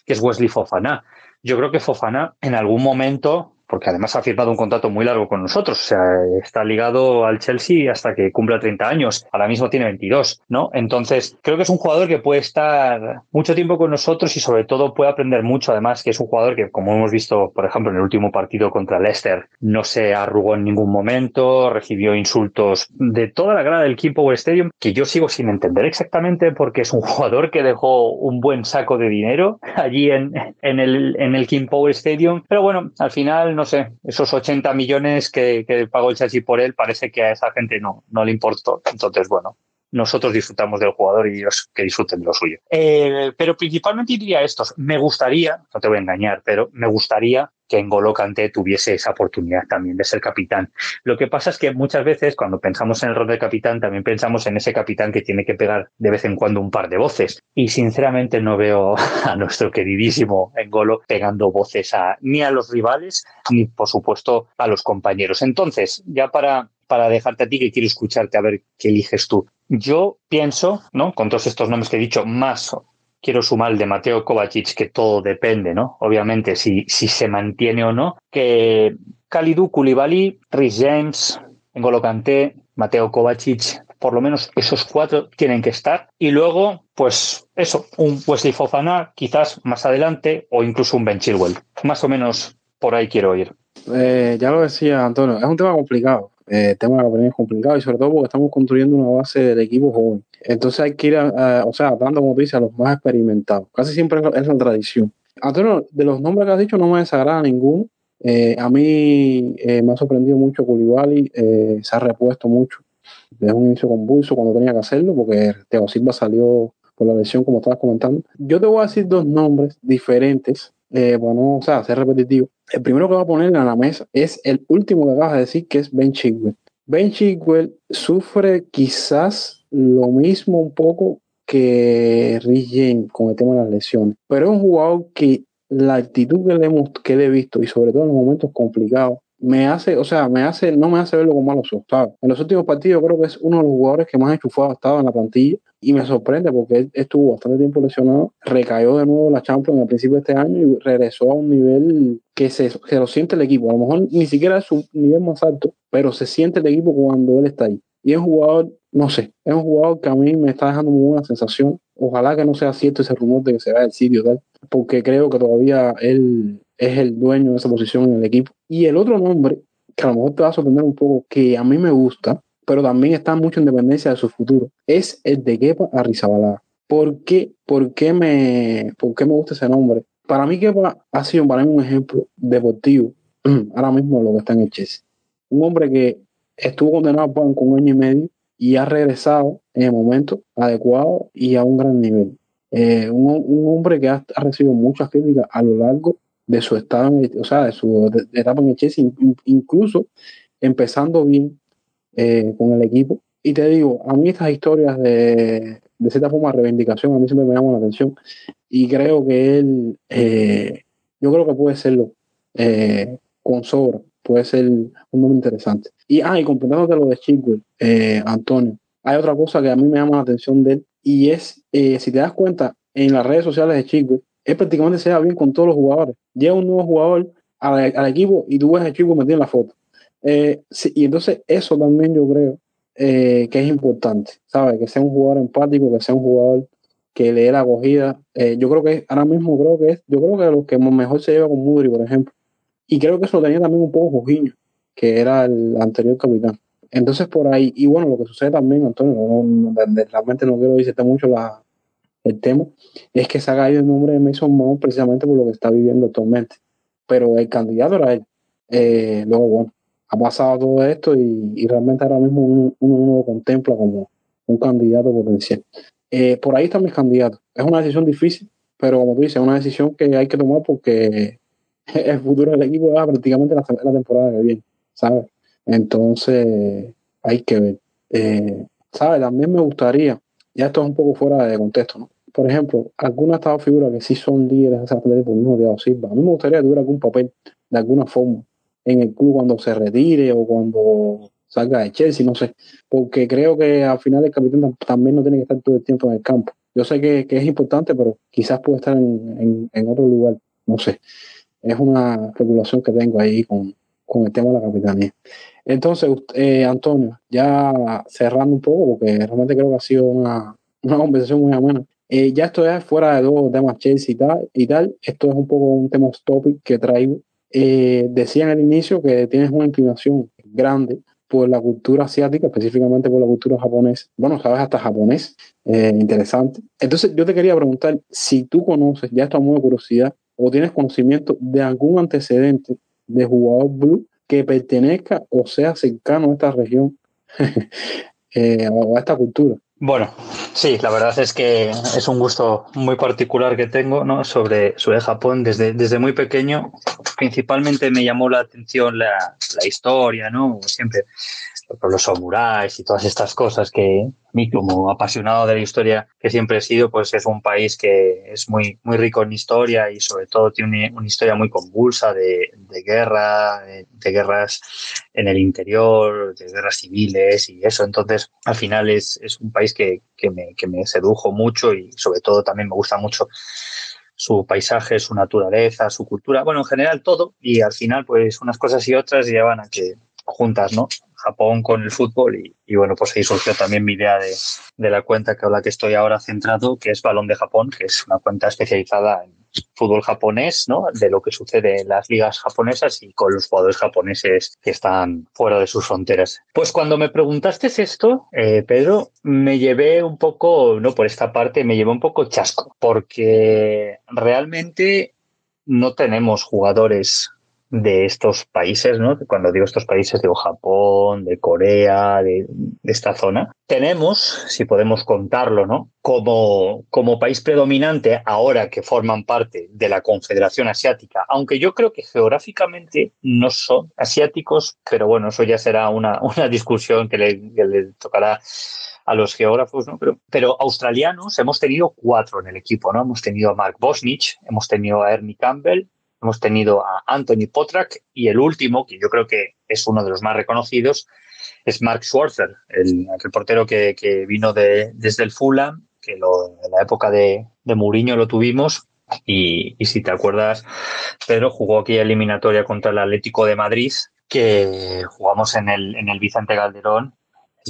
que es Wesley Fofana. Yo creo que Fofana en algún momento porque además ha firmado un contrato muy largo con nosotros, o sea, está ligado al Chelsea hasta que cumpla 30 años, ahora mismo tiene 22, ¿no? Entonces, creo que es un jugador que puede estar mucho tiempo con nosotros y sobre todo puede aprender mucho, además que es un jugador que, como hemos visto, por ejemplo, en el último partido contra Leicester, no se arrugó en ningún momento, recibió insultos de toda la grada del King Power Stadium, que yo sigo sin entender exactamente porque es un jugador que dejó un buen saco de dinero allí en, en, el, en el King Power Stadium, pero bueno, al final no sé, esos 80 millones que, pagó el Chelsea por él, parece que a esa gente no, no le importó. Entonces, bueno, nosotros disfrutamos del jugador y ellos que disfruten de lo suyo. Eh, pero principalmente diría estos. Me gustaría, no te voy a engañar, pero me gustaría que N'Golo Kanté tuviese esa oportunidad también de ser capitán. Lo que pasa es que muchas veces cuando pensamos en el rol de capitán también pensamos en ese capitán que tiene que pegar de vez en cuando un par de voces y sinceramente no veo a nuestro queridísimo N'Golo pegando voces a, ni a los rivales ni por supuesto a los compañeros. Entonces, ya para para dejarte a ti que quiero escucharte a ver qué eliges tú. Yo pienso, ¿no? Con todos estos nombres que he dicho, más quiero sumar el de Mateo Kovacic, que todo depende, ¿no? Obviamente, si, si se mantiene o no, que Kalidou Koulibaly, Rhys James, N'Golo Kanté, Mateo Kovacic, por lo menos esos cuatro tienen que estar. Y luego, pues eso, un Wesley Fofana quizás más adelante o incluso un Ben Chilwell. Más o menos por ahí quiero ir. Eh, ya lo decía Antonio, es un tema complicado. Eh, tema la es complicado y sobre todo porque estamos construyendo una base del equipo joven. Entonces hay que ir, o sea, dando, como dice, a los más experimentados. Casi siempre es la tradición. Antonio, de los nombres que has dicho no me desagrada ninguno. Eh, a mí me ha sorprendido mucho Koulibaly, se ha repuesto mucho desde un inicio convulso cuando tenía que hacerlo, porque Teo Silva salió por la lesión, como estabas comentando. Yo te voy a decir dos nombres diferentes, eh, bueno, o sea, ser repetitivo. El primero que voy a poner en la mesa es el último que acabas de decir, que es Ben Chigwell. Ben Chigwell sufre quizás lo mismo un poco que Rich James con el tema de las lesiones, pero es un jugador que la actitud que le, que le he visto y sobre todo en los momentos complicados me hace, o sea, me hace, no me hace verlo con malos ojos, En los últimos partidos creo que es uno de los jugadores que más enchufado ha estado en la plantilla y me sorprende porque él estuvo bastante tiempo lesionado, recayó de nuevo la Champions al principio de este año y regresó a un nivel que se, lo siente el equipo. A lo mejor ni siquiera es su nivel más alto, pero se siente el equipo cuando él está ahí. Y es un jugador, no sé, es un jugador que a mí me está dejando muy buena sensación. Ojalá que no sea cierto ese rumor de que se va del sitio, tal, porque creo que todavía él es el dueño de esa posición en el equipo. Y el otro nombre, que a lo mejor te va a sorprender un poco, que a mí me gusta, pero también está mucho en dependencia de su futuro, es el de Kepa Arrizabalaga. ¿Por qué, por, qué me, ¿Por qué me gusta ese nombre? Para mí Kepa ha sido para mí un ejemplo deportivo ahora mismo lo que está en el Chelsea. Un hombre que estuvo condenado por un año y medio y ha regresado en el momento adecuado y a un gran nivel. Eh, un, hombre que ha, ha, recibido muchas críticas a lo largo de su estado, o sea, de su etapa en el Chelsea, incluso empezando bien eh, con el equipo. Y te digo, a mí estas historias de, de cierta forma de reivindicación a mí siempre me llaman la atención y creo que él, eh, yo creo que puede serlo con sobra, puede ser un nombre interesante. Y, ah, y completándote lo de Chigwell, Antonio, hay otra cosa que a mí me llama la atención de él y es, si te das cuenta, en las redes sociales de Chigwell, él prácticamente se da bien con todos los jugadores. Llega un nuevo jugador al, equipo y tú ves al chico metido en la foto. Eh, y entonces eso también yo creo eh, que es importante, ¿sabes? Que sea un jugador empático, que sea un jugador que le dé la acogida. Eh, yo creo que ahora mismo creo que es, yo creo que lo que mejor se lleva con Mudri, por ejemplo. Y creo que eso lo tenía también un poco Jorginho, que era el anterior capitán. Entonces por ahí, y bueno, lo que sucede también, Antonio, realmente no quiero decirte mucho el tema es que se ha caído el nombre de Mason Mount precisamente por lo que está viviendo actualmente. Pero el candidato era él. Eh, luego, bueno, ha pasado todo esto y, realmente ahora mismo uno, uno, lo contempla como un candidato potencial. Eh, por ahí están mis candidatos. Es una decisión difícil, pero como tú dices, es una decisión que hay que tomar porque el futuro del equipo va prácticamente la, temporada que viene, ¿sabes? Entonces, hay que ver. Eh, ¿Sabes? También me gustaría, ya esto es un poco fuera de contexto, ¿no? por ejemplo, algunas de estas figuras que sí son líderes de el mismo Diego Silva, a mí me gustaría que tuviera algún papel de alguna forma en el club cuando se retire o cuando salga de Chelsea, no sé, porque creo que al final el capitán también no tiene que estar todo el tiempo en el campo. Yo sé que, es importante, pero quizás puede estar en, otro lugar, no sé. Es una especulación que tengo ahí con, el tema de la capitanía. Entonces, eh, Antonio, ya cerrando un poco, porque realmente creo que ha sido una, una conversación muy amena. Eh, ya esto es fuera de dos temas Chelsea y tal, y tal. Esto es un poco un tema topic que traigo. Eh, decía en el inicio que tienes una inclinación grande por la cultura asiática, específicamente por la cultura japonesa. Bueno, sabes hasta japonés, eh, interesante. Entonces yo te quería preguntar si tú conoces, ya a modo de curiosidad, o tienes conocimiento de algún antecedente de jugador blue que pertenezca o sea cercano a esta región o a esta cultura. Bueno, sí, la verdad es que es un gusto muy particular que tengo ¿no? sobre, sobre Japón. Desde, desde muy pequeño, principalmente me llamó la atención la, la historia, ¿no? Siempre los samuráis y todas estas cosas que a mí como apasionado de la historia que siempre he sido, pues es un país que es muy, muy rico en historia y sobre todo tiene una historia muy convulsa de, de guerra, de, guerras en el interior, de guerras civiles y eso. Entonces, al final es, es un país que, que, me, que me sedujo mucho y sobre todo también me gusta mucho su paisaje, su naturaleza, su cultura, bueno, en general todo, y al final, pues unas cosas y otras llevan a que juntas, ¿no? Japón con el fútbol y, bueno, pues ahí surgió también mi idea de, de la cuenta que la que estoy ahora centrado, que es Balón de Japón, que es una cuenta especializada en fútbol japonés, ¿no? De lo que sucede en las ligas japonesas y con los jugadores japoneses que están fuera de sus fronteras. Pues cuando me preguntaste esto, eh, Pedro, me llevé un poco, no por esta parte, me llevé un poco chasco, porque realmente no tenemos jugadores de estos países, ¿no? Cuando digo estos países, digo Japón, de Corea, de, esta zona. Tenemos, si podemos contarlo, ¿no? Como, como país predominante, ahora que forman parte de la Confederación Asiática, aunque yo creo que geográficamente no son asiáticos, pero bueno, eso ya será una, una discusión que le, que le tocará a los geógrafos, ¿no? Pero, pero, australianos hemos tenido cuatro en el equipo, ¿no? Hemos tenido a Mark Bosnich, hemos tenido a Ernie Campbell, hemos tenido a Anthony Potrak y el último, que yo creo que es uno de los más reconocidos, es Mark Schwarzer, el, portero que, vino de, desde el Fulham, que en la época de, de Mourinho lo tuvimos. Y, si te acuerdas, Pedro jugó aquí eliminatoria contra el Atlético de Madrid, que jugamos en el, en el Vicente Calderón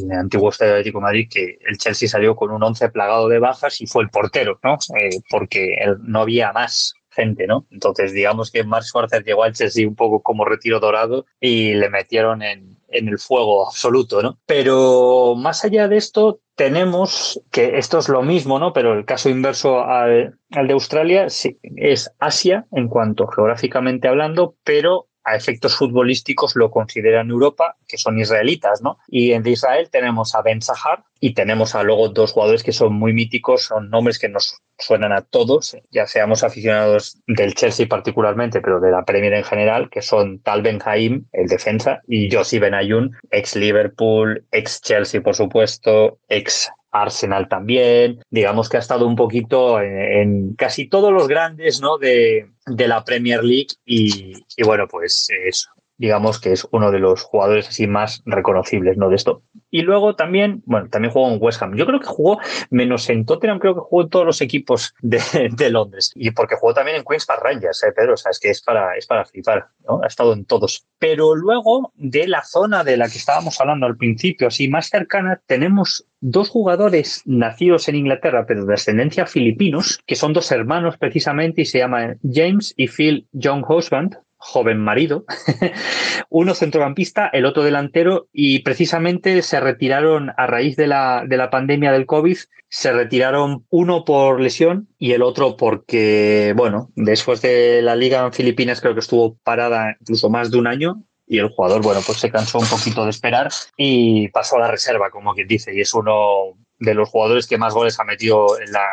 en el antiguo estadio Atlético de Madrid, que el Chelsea salió con un once plagado de bajas y fue el portero, ¿no? Eh, porque no había más Entonces, digamos que Mark Schwarzer llegó al Chelsea un poco como retiro dorado y le metieron en, el fuego absoluto, ¿no? Pero más allá de esto, tenemos que esto es lo mismo, ¿no? Pero el caso inverso al, al de Australia sí, es Asia en cuanto geográficamente hablando, pero a efectos futbolísticos lo consideran Europa, que son israelitas, ¿no? Y en Israel tenemos a Ben Sahar y tenemos a luego dos jugadores que son muy míticos, son nombres que nos suenan a todos, ya seamos aficionados del Chelsea particularmente, pero de la Premier en general, que son Tal Ben Haim, el defensa, y Josie Benayoun, ex Liverpool, ex Chelsea, por supuesto, ex Arsenal también, digamos que ha estado un poquito en, casi todos los grandes ¿no? de, de la Premier League y, y bueno, pues eso, digamos que es uno de los jugadores así más reconocibles, ¿no? De esto. Y luego también, bueno, también jugó en West Ham. Yo creo que jugó menos en Tottenham, creo que jugó en todos los equipos de, de Londres. Y porque jugó también en Queens Park Rangers, ¿eh, Pedro? O sea, es que es para, es para flipar, ¿no? Ha estado en todos. Pero luego, de la zona de la que estábamos hablando al principio, así más cercana, tenemos dos jugadores nacidos en Inglaterra, pero de ascendencia filipinos, que son dos hermanos precisamente y se llaman James y Phil John Husband, joven marido, uno centrocampista, el otro delantero, y precisamente se retiraron a raíz de la, de la pandemia del COVID, se retiraron uno por lesión y el otro porque, bueno, después de la liga en Filipinas creo que estuvo parada incluso más de un año, y el jugador, bueno, pues se cansó un poquito de esperar y pasó a la reserva, como quien dice, y es uno de los jugadores que más goles ha metido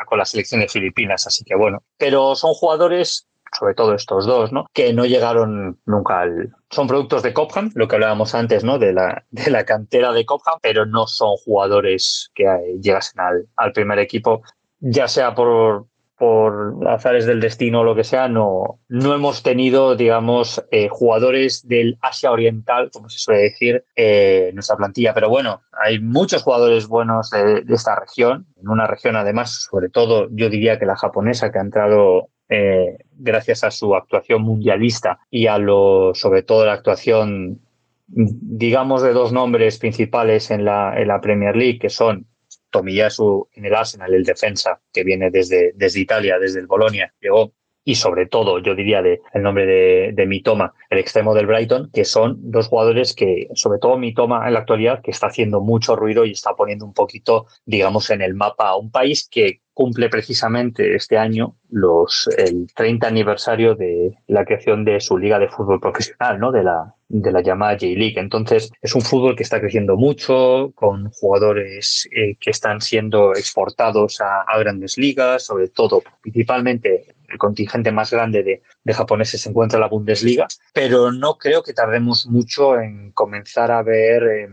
con la selección de Filipinas, así que bueno, pero son jugadores sobre todo estos dos, ¿no? Que no llegaron nunca al... Son productos de Cobham, lo que hablábamos antes, ¿no? De la, de la cantera de Cobham, pero no son jugadores que llegasen al, al primer equipo, ya sea por, por azares del destino o lo que sea, no, no hemos tenido, digamos, eh, jugadores del Asia Oriental, como se suele decir, eh, en nuestra plantilla. Pero bueno, hay muchos jugadores buenos de, esta región, en una región además, sobre todo, yo diría que la japonesa, que ha entrado eh, gracias a su actuación mundialista y a lo, sobre todo la actuación, digamos, de dos nombres principales en la, en la Premier League, que son Tomiyasu en el Arsenal, el defensa, que viene desde, desde Italia, desde el Bolonia, llegó y sobre todo, yo diría, de, el nombre de, de Mitoma, el extremo del Brighton, que son dos jugadores que, sobre todo Mitoma en la actualidad, que está haciendo mucho ruido y está poniendo un poquito, digamos, en el mapa a un país que cumple precisamente este año los, el 30 aniversario de la creación de su liga de fútbol profesional, ¿no? De la, de la llamada J-League. Entonces, es un fútbol que está creciendo mucho, con jugadores eh, que están siendo exportados a, a, grandes ligas, sobre todo, principalmente el contingente más grande de, de, japoneses se encuentra en la Bundesliga, pero no creo que tardemos mucho en comenzar a ver eh,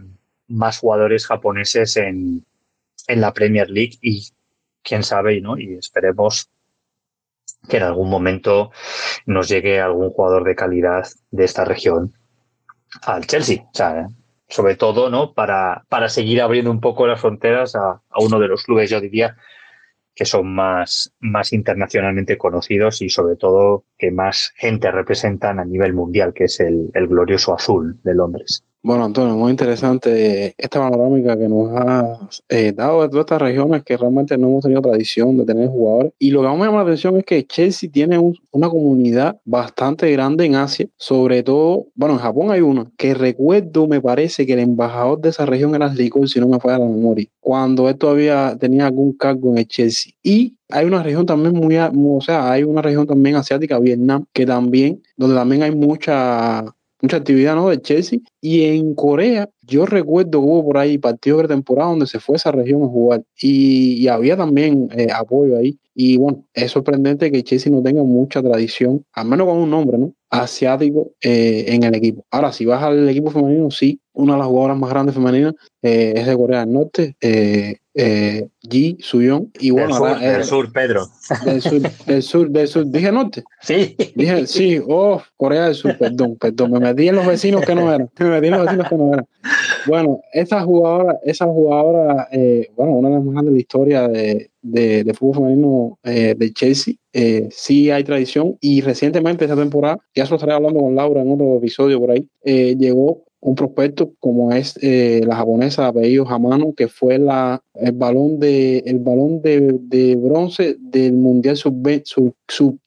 más jugadores japoneses en, en la Premier League y quién sabe, ¿no? Y esperemos que en algún momento nos llegue algún jugador de calidad de esta región al Chelsea. O sea, sobre todo, ¿no? Para, para seguir abriendo un poco las fronteras a, a uno de los clubes, yo diría, que son más, más internacionalmente conocidos y sobre todo que más gente representan a nivel mundial, que es el, el glorioso azul de Londres. Bueno, Antonio, muy interesante esta panorámica que nos ha eh, dado de todas estas regiones que realmente no hemos tenido tradición de tener jugadores. Y lo que más me llama la atención es que Chelsea tiene una comunidad bastante grande en Asia, sobre todo, bueno, en Japón hay una, que recuerdo, me parece que el embajador de esa región era Licor, si no me falla la memoria, cuando él todavía tenía algún cargo en el Chelsea. Y hay una región también muy, o sea, hay una región también asiática, Vietnam, que también, donde también hay mucha mucha actividad ¿no? de Chelsea. Y en Corea, yo recuerdo que hubo por ahí partidos de temporada donde se fue a esa región a jugar y, había también eh, apoyo ahí. Y bueno, es sorprendente que Chelsea no tenga mucha tradición, al menos con un nombre, ¿no? Asiático eh, en el equipo. Ahora, si vas al equipo femenino, sí, una de las jugadoras más grandes femeninas eh, es de Corea del Norte, eh, eh, Ji Suyon. Y bueno, del, sur, del sur, Pedro. Del sur, del sur, del sur. Dije norte. Sí. Dije, sí, oh, Corea del Sur, perdón, perdón. Me metí en los vecinos que no eran. Me metí en los vecinos que no eran. Bueno, esa jugadora, esa jugadora, bueno, una de las más grandes de la historia de, de, de fútbol femenino de Chelsea. sí hay tradición y recientemente esta temporada, ya se lo estaré hablando con Laura en otro episodio por ahí, llegó un prospecto como es eh, la japonesa de apellido Hamano, que fue la, el balón de, el balón de, de bronce del Mundial Sub-18 sub,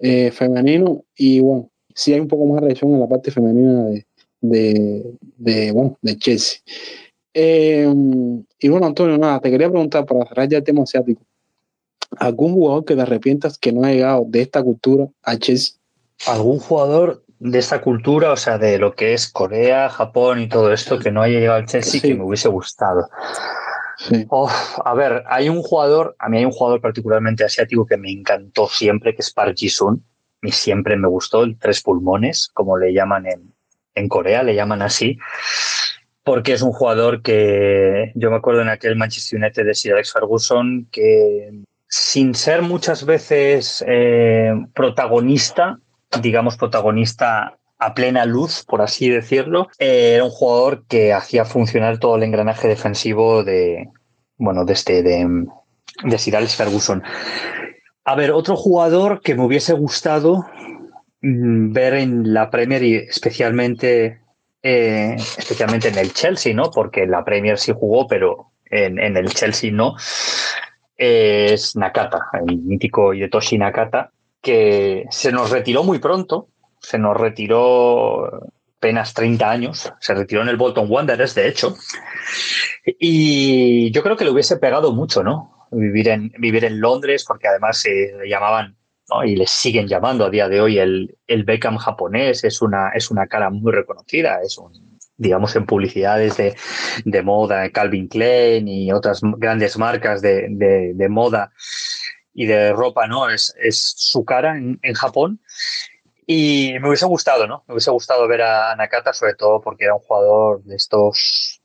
eh, femenino. Y bueno, sí hay un poco más de reacción en la parte femenina de, de, de, bueno, de Chelsea. Eh, y bueno, Antonio, nada, te quería preguntar para cerrar ya el tema asiático. ¿Algún jugador que te arrepientas que no ha llegado de esta cultura a Chelsea? ¿Algún jugador de esta cultura, o sea, de lo que es Corea, Japón y todo esto, que no haya llegado al Chelsea que me hubiese gustado. a ver, hay un jugador, a mí hay un jugador particularmente asiático que me encantó siempre, que es Park Ji-sun. Y siempre me gustó el tres pulmones, como le llaman en, en Corea, le llaman así. Porque es un jugador que yo me acuerdo en aquel Manchester United de Sir Alex Ferguson que sin ser muchas veces eh, protagonista, digamos, protagonista a plena luz, por así decirlo. Eh, era un jugador que hacía funcionar todo el engranaje defensivo de, bueno, de este, de, de Sir Alex Ferguson. A ver, otro jugador que me hubiese gustado mm, ver en la Premier y especialmente, eh, especialmente en el Chelsea, ¿no? Porque la Premier sí jugó, pero en, en el Chelsea no. Es Nakata, el mítico Yetoshi Nakata, que se nos retiró muy pronto, se nos retiró apenas 30 años, se retiró en el Bolton Wanderers, de hecho, y yo creo que le hubiese pegado mucho, ¿no? Vivir en, vivir en Londres, porque además se llamaban, ¿no? y les siguen llamando a día de hoy el, el Beckham japonés, es una, es una cara muy reconocida, es un, digamos, en publicidades de, de moda, Calvin Klein y otras grandes marcas de, de, de moda y de ropa, ¿no? Es, es su cara en, en, Japón. Y me hubiese gustado, ¿no? Me hubiese gustado ver a Nakata, sobre todo porque era un jugador de estos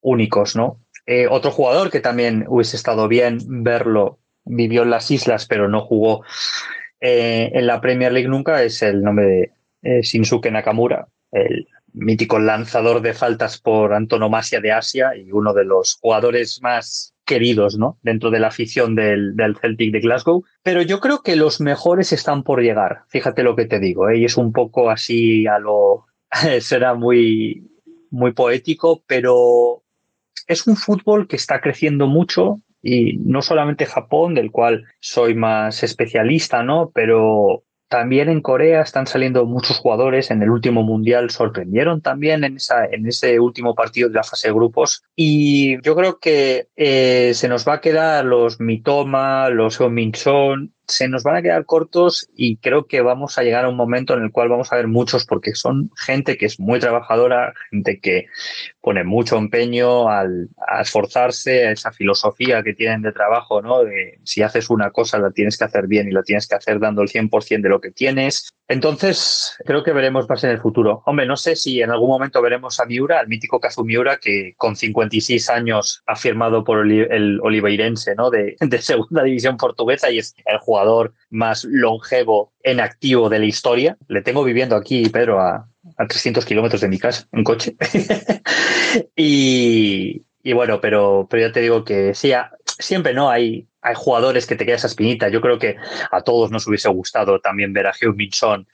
únicos, ¿no? Eh, otro jugador que también hubiese estado bien verlo, vivió en las islas, pero no jugó eh, en la Premier League nunca, es el nombre de eh, Shinsuke Nakamura, el mítico lanzador de faltas por antonomasia de Asia y uno de los jugadores más queridos, ¿no? Dentro de la afición del, del, Celtic de Glasgow. Pero yo creo que los mejores están por llegar. Fíjate lo que te digo, ¿eh? Y es un poco así a lo. será muy, muy poético, pero es un fútbol que está creciendo mucho y no solamente Japón, del cual soy más especialista, ¿no? Pero también en Corea están saliendo muchos jugadores. En el último mundial sorprendieron también en, esa, en ese último partido de la fase de grupos. Y yo creo que eh, se nos va a quedar los Mitoma, los Min Son, se nos van a quedar cortos y creo que vamos a llegar a un momento en el cual vamos a ver muchos porque son gente que es muy trabajadora, gente que pone mucho empeño al, a esforzarse, a esa filosofía que tienen de trabajo, ¿no? De si haces una cosa la tienes que hacer bien y la tienes que hacer dando el 100% de lo que tienes. Entonces, creo que veremos más en el futuro. Hombre, no sé si en algún momento veremos a Miura, al mítico Kazu Miura, que con 56 años ha firmado por el Oliveirense, ¿no? De, de segunda división portuguesa y es el jugador más longevo en activo de la historia. Le tengo viviendo aquí, Pedro, a, a 300 kilómetros de mi casa, en coche. y, y, bueno, pero, pero ya te digo que sí, siempre no hay, hay jugadores que te queda esa espinita. Yo creo que a todos nos hubiese gustado también ver a Hugh Minson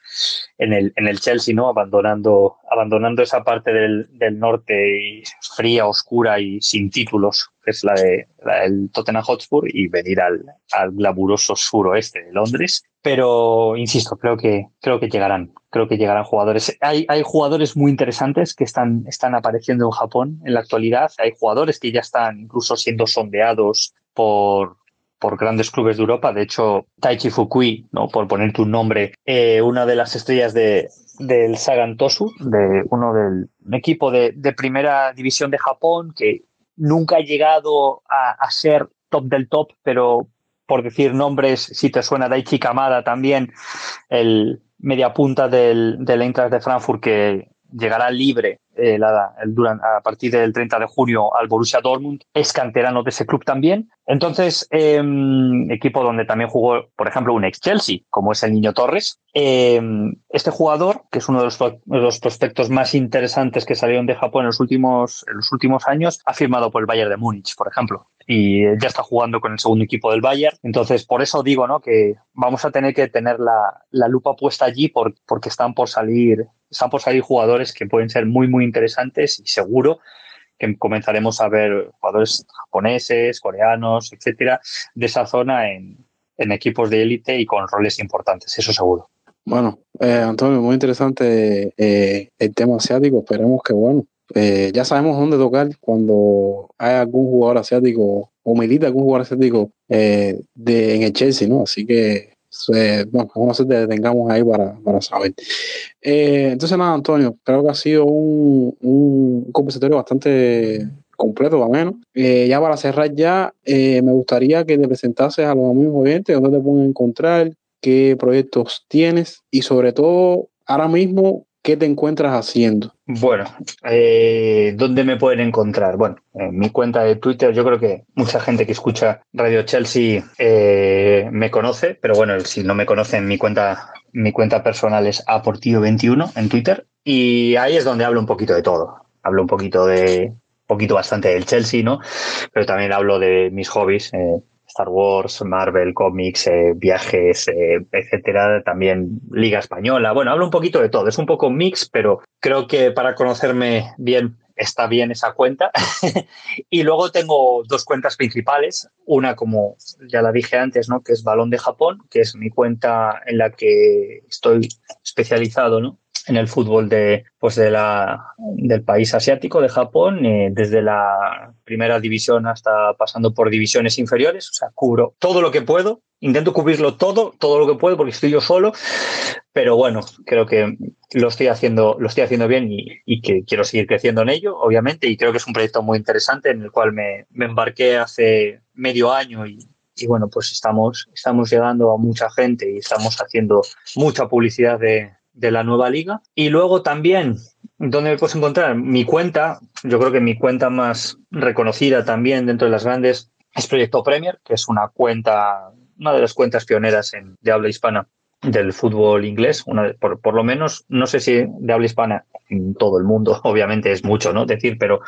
en el, en el Chelsea, ¿no? Abandonando, abandonando esa parte del, del norte fría, oscura y sin títulos, que es la, de, del Tottenham Hotspur, y venir al, al glamuroso suroeste de Londres. Pero, insisto, creo que, creo que llegarán. Creo que llegarán jugadores. Hay, hay jugadores muy interesantes que están, están apareciendo en Japón en la actualidad. Hay jugadores que ya están incluso siendo sondeados por, por grandes clubes de Europa. De hecho, Taichi Fukui, ¿no? por ponerte un nombre, eh, una de las estrellas de, del Sagan Tosu, de uno del un equipo de, de, primera división de Japón, que nunca ha llegado a, a, ser top del top, pero por decir nombres, si te suena Daichi Kamada también, el media punta del, del Eintracht de Frankfurt que llegará libre eh, el a partir del 30 de junio al Borussia Dortmund, es canterano de ese club también. Entonces, eh, equipo donde también jugó, por ejemplo, un ex Chelsea, como es el Niño Torres. Eh, este jugador, que es uno de los, los, prospectos más interesantes que salieron de Japón en los últimos, en los últimos años, ha firmado por el Bayern de Múnich, por ejemplo. Y ya está jugando con el segundo equipo del Bayern. Entonces, por eso digo, ¿no? Que vamos a tener que tener la, la lupa puesta allí por, porque están por salir están por salir jugadores que pueden ser muy, muy interesantes y seguro que comenzaremos a ver jugadores japoneses, coreanos, etcétera, de esa zona en, en equipos de élite y con roles importantes, eso seguro. Bueno, eh, Antonio, muy interesante eh, el tema asiático. Esperemos que, bueno, eh, ya sabemos dónde tocar cuando hay algún jugador asiático o milita algún jugador asiático eh, de, en el Chelsea, ¿no? Así que eh, bueno, vamos a detengamos ahí para, para saber. Eh, entonces, nada, Antonio, creo que ha sido un, un conversatorio bastante completo, menos. Eh, ya para cerrar ya, me gustaría que te presentases a los amigos oyentes, dónde te pueden encontrar, qué proyectos tienes y sobre todo, ahora mismo, ¿qué te encuentras haciendo? Bueno, eh, ¿dónde me pueden encontrar? Bueno, en mi cuenta de Twitter, yo creo que mucha gente que escucha Radio Chelsea eh, me conoce, pero bueno, si no me conocen, mi cuenta, mi cuenta personal es aportillo21 en Twitter y ahí es donde hablo un poquito de todo. Hablo un poquito de, poquito bastante del Chelsea, ¿no? Pero también hablo de mis hobbies, eh, Star Wars, Marvel, cómics, eh, viajes, eh, etcétera, también Liga Española. Bueno, hablo un poquito de todo. Es un poco mix, pero creo que para conocerme bien está bien esa cuenta. y luego tengo dos cuentas principales. Una, como ya la dije antes, ¿no? Que es Balón de Japón, que es mi cuenta en la que estoy especializado, ¿no? En el fútbol de, pues de la, del país asiático, de Japón, eh, desde la primera división hasta pasando por divisiones inferiores. O sea, cubro todo lo que puedo. Intento cubrirlo todo, todo lo que puedo, porque estoy yo solo. Pero bueno, creo que lo estoy haciendo, lo estoy haciendo bien y, y que quiero seguir creciendo en ello, obviamente. Y creo que es un proyecto muy interesante en el cual me, me embarqué hace medio año y, y bueno, pues estamos, estamos llegando a mucha gente y estamos haciendo mucha publicidad de, de la nueva liga. Y luego también, ¿dónde me puedes encontrar? Mi cuenta, yo creo que mi cuenta más reconocida también dentro de las grandes es Proyecto Premier, que es una cuenta, una de las cuentas pioneras en, de habla hispana del fútbol inglés, una, por, por lo menos, no sé si de habla hispana en todo el mundo, obviamente es mucho, ¿no? Decir, pero,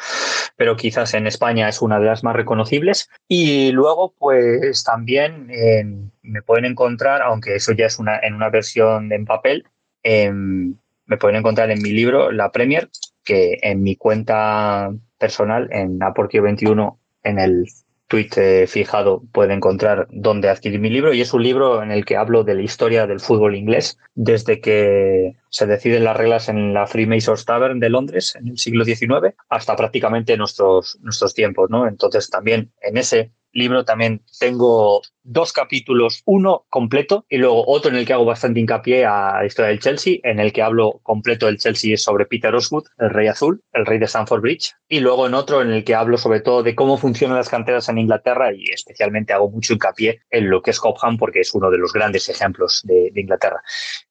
pero quizás en España es una de las más reconocibles. Y luego, pues también eh, me pueden encontrar, aunque eso ya es una, en una versión en papel, eh, me pueden encontrar en mi libro La Premier, que en mi cuenta personal, en Aportio21, en el tweet eh, fijado, puede encontrar dónde adquirir mi libro. Y es un libro en el que hablo de la historia del fútbol inglés, desde que se deciden las reglas en la Freemasons Tavern de Londres en el siglo XIX hasta prácticamente nuestros, nuestros tiempos, ¿no? Entonces también en ese libro también tengo dos capítulos, uno completo y luego otro en el que hago bastante hincapié a la historia del Chelsea, en el que hablo completo del Chelsea sobre Peter Osgood, el rey azul, el rey de Stamford Bridge, y luego en otro en el que hablo sobre todo de cómo funcionan las canteras en Inglaterra y especialmente hago mucho hincapié en lo que es Cobham porque es uno de los grandes ejemplos de, Inglaterra.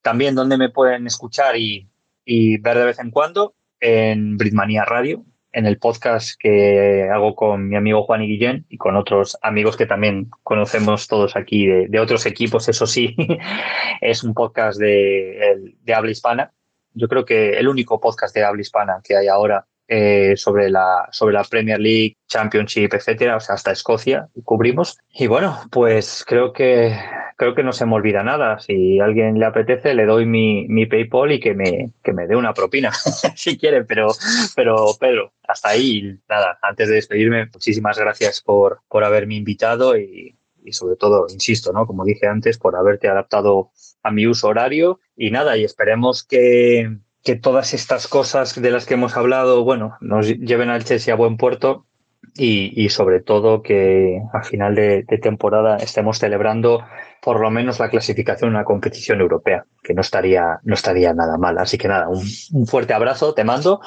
También donde me pueden escuchar y, y ver de vez en cuando en Britmania Radio, en el podcast que hago con mi amigo Juan y Guillén y con otros amigos que también conocemos todos aquí de, otros equipos, eso sí, es un podcast de, de, habla hispana. Yo creo que el único podcast de habla hispana que hay ahora eh, sobre, la, sobre la Premier League, Championship, etcétera, o sea, hasta Escocia cubrimos. Y bueno, pues creo que creo que no se me olvida nada. Si a alguien le apetece, le doy mi, mi PayPal y que me, que me dé una propina, si quiere, pero, pero Pedro, hasta ahí, nada, antes de despedirme, muchísimas gracias por, por haberme invitado y, y sobre todo, insisto, ¿no? Como dije antes, por haberte adaptado a mi uso horario y nada, y esperemos que, que todas estas cosas de las que hemos hablado, bueno, nos lleven al Chelsea a buen puerto y, y sobre todo que a final de, temporada estemos celebrando por lo menos la clasificación en una competición europea, que no estaría, no estaría nada mal. Así que nada, un, un fuerte abrazo, te mando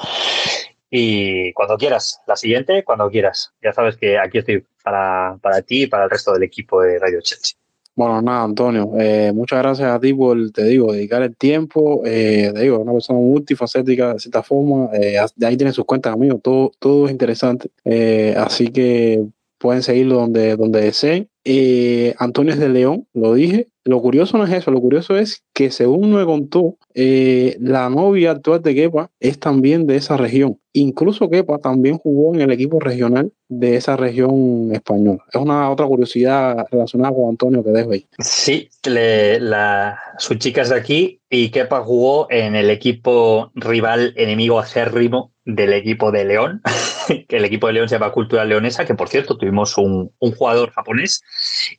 y cuando quieras, la siguiente, cuando quieras. Ya sabes que aquí estoy para, para ti y para el resto del equipo de Radio Chelsea. Bueno, nada, Antonio, eh, muchas gracias a ti por, te digo, dedicar el tiempo. Eh, te digo, una persona multifacética de cierta forma. Eh, de ahí tiene sus cuentas, amigos, todo, todo es interesante. Así que pueden seguirlo donde, donde deseen. Eh, Antonio es de León, lo dije. Lo curioso no es eso, lo curioso es que según me contó, eh, la novia actual de Kepa es también de esa región. Incluso Kepa también jugó en el equipo regional de esa región española. Es una otra curiosidad relacionada con Antonio que dejo ahí. Sí, la, su chica es de aquí y Kepa jugó en el equipo rival enemigo acérrimo del equipo de León, que el equipo de León se llama Cultura Leonesa, que por cierto tuvimos un, un jugador japonés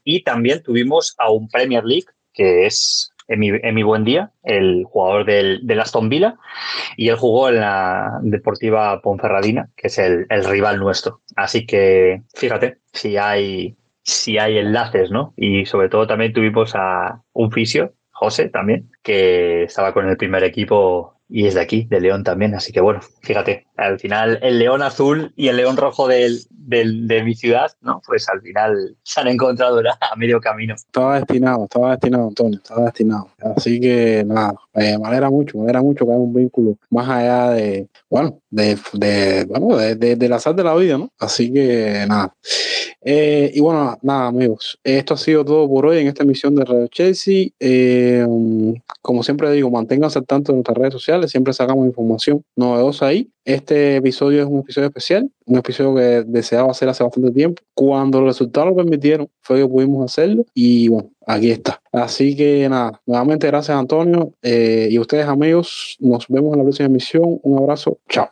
y también tuvimos a un Premier League, que es en mi, en buen día, el jugador del, del, Aston Villa, y él jugó en la Deportiva Ponferradina, que es el, el rival nuestro. Así que, fíjate, si hay, si hay enlaces, ¿no? Y sobre todo también tuvimos a un fisio, José también, que estaba con el primer equipo y es de aquí, de León también. Así que bueno, fíjate, al final el león azul y el león rojo del, del, de mi ciudad, ¿no? Pues al final se han encontrado a medio camino. Estaba destinado, estaba destinado, Antonio, estaba destinado. Así que nada, eh, me alegra mucho, me alegra mucho que haya un vínculo más allá de, bueno, de, de bueno, de, de, del azar de la vida, ¿no? Así que nada. Eh, y bueno, nada, amigos, esto ha sido todo por hoy en esta emisión de Radio Chelsea. Eh, como siempre digo, manténganse al tanto de nuestras redes sociales, siempre sacamos información novedosa ahí. Este episodio es un episodio especial, un episodio que deseaba hacer hace bastante tiempo. Cuando los resultados lo permitieron, fue que pudimos hacerlo y bueno, aquí está. Así que nada, nuevamente gracias Antonio eh, y ustedes amigos, nos vemos en la próxima emisión. Un abrazo, chao.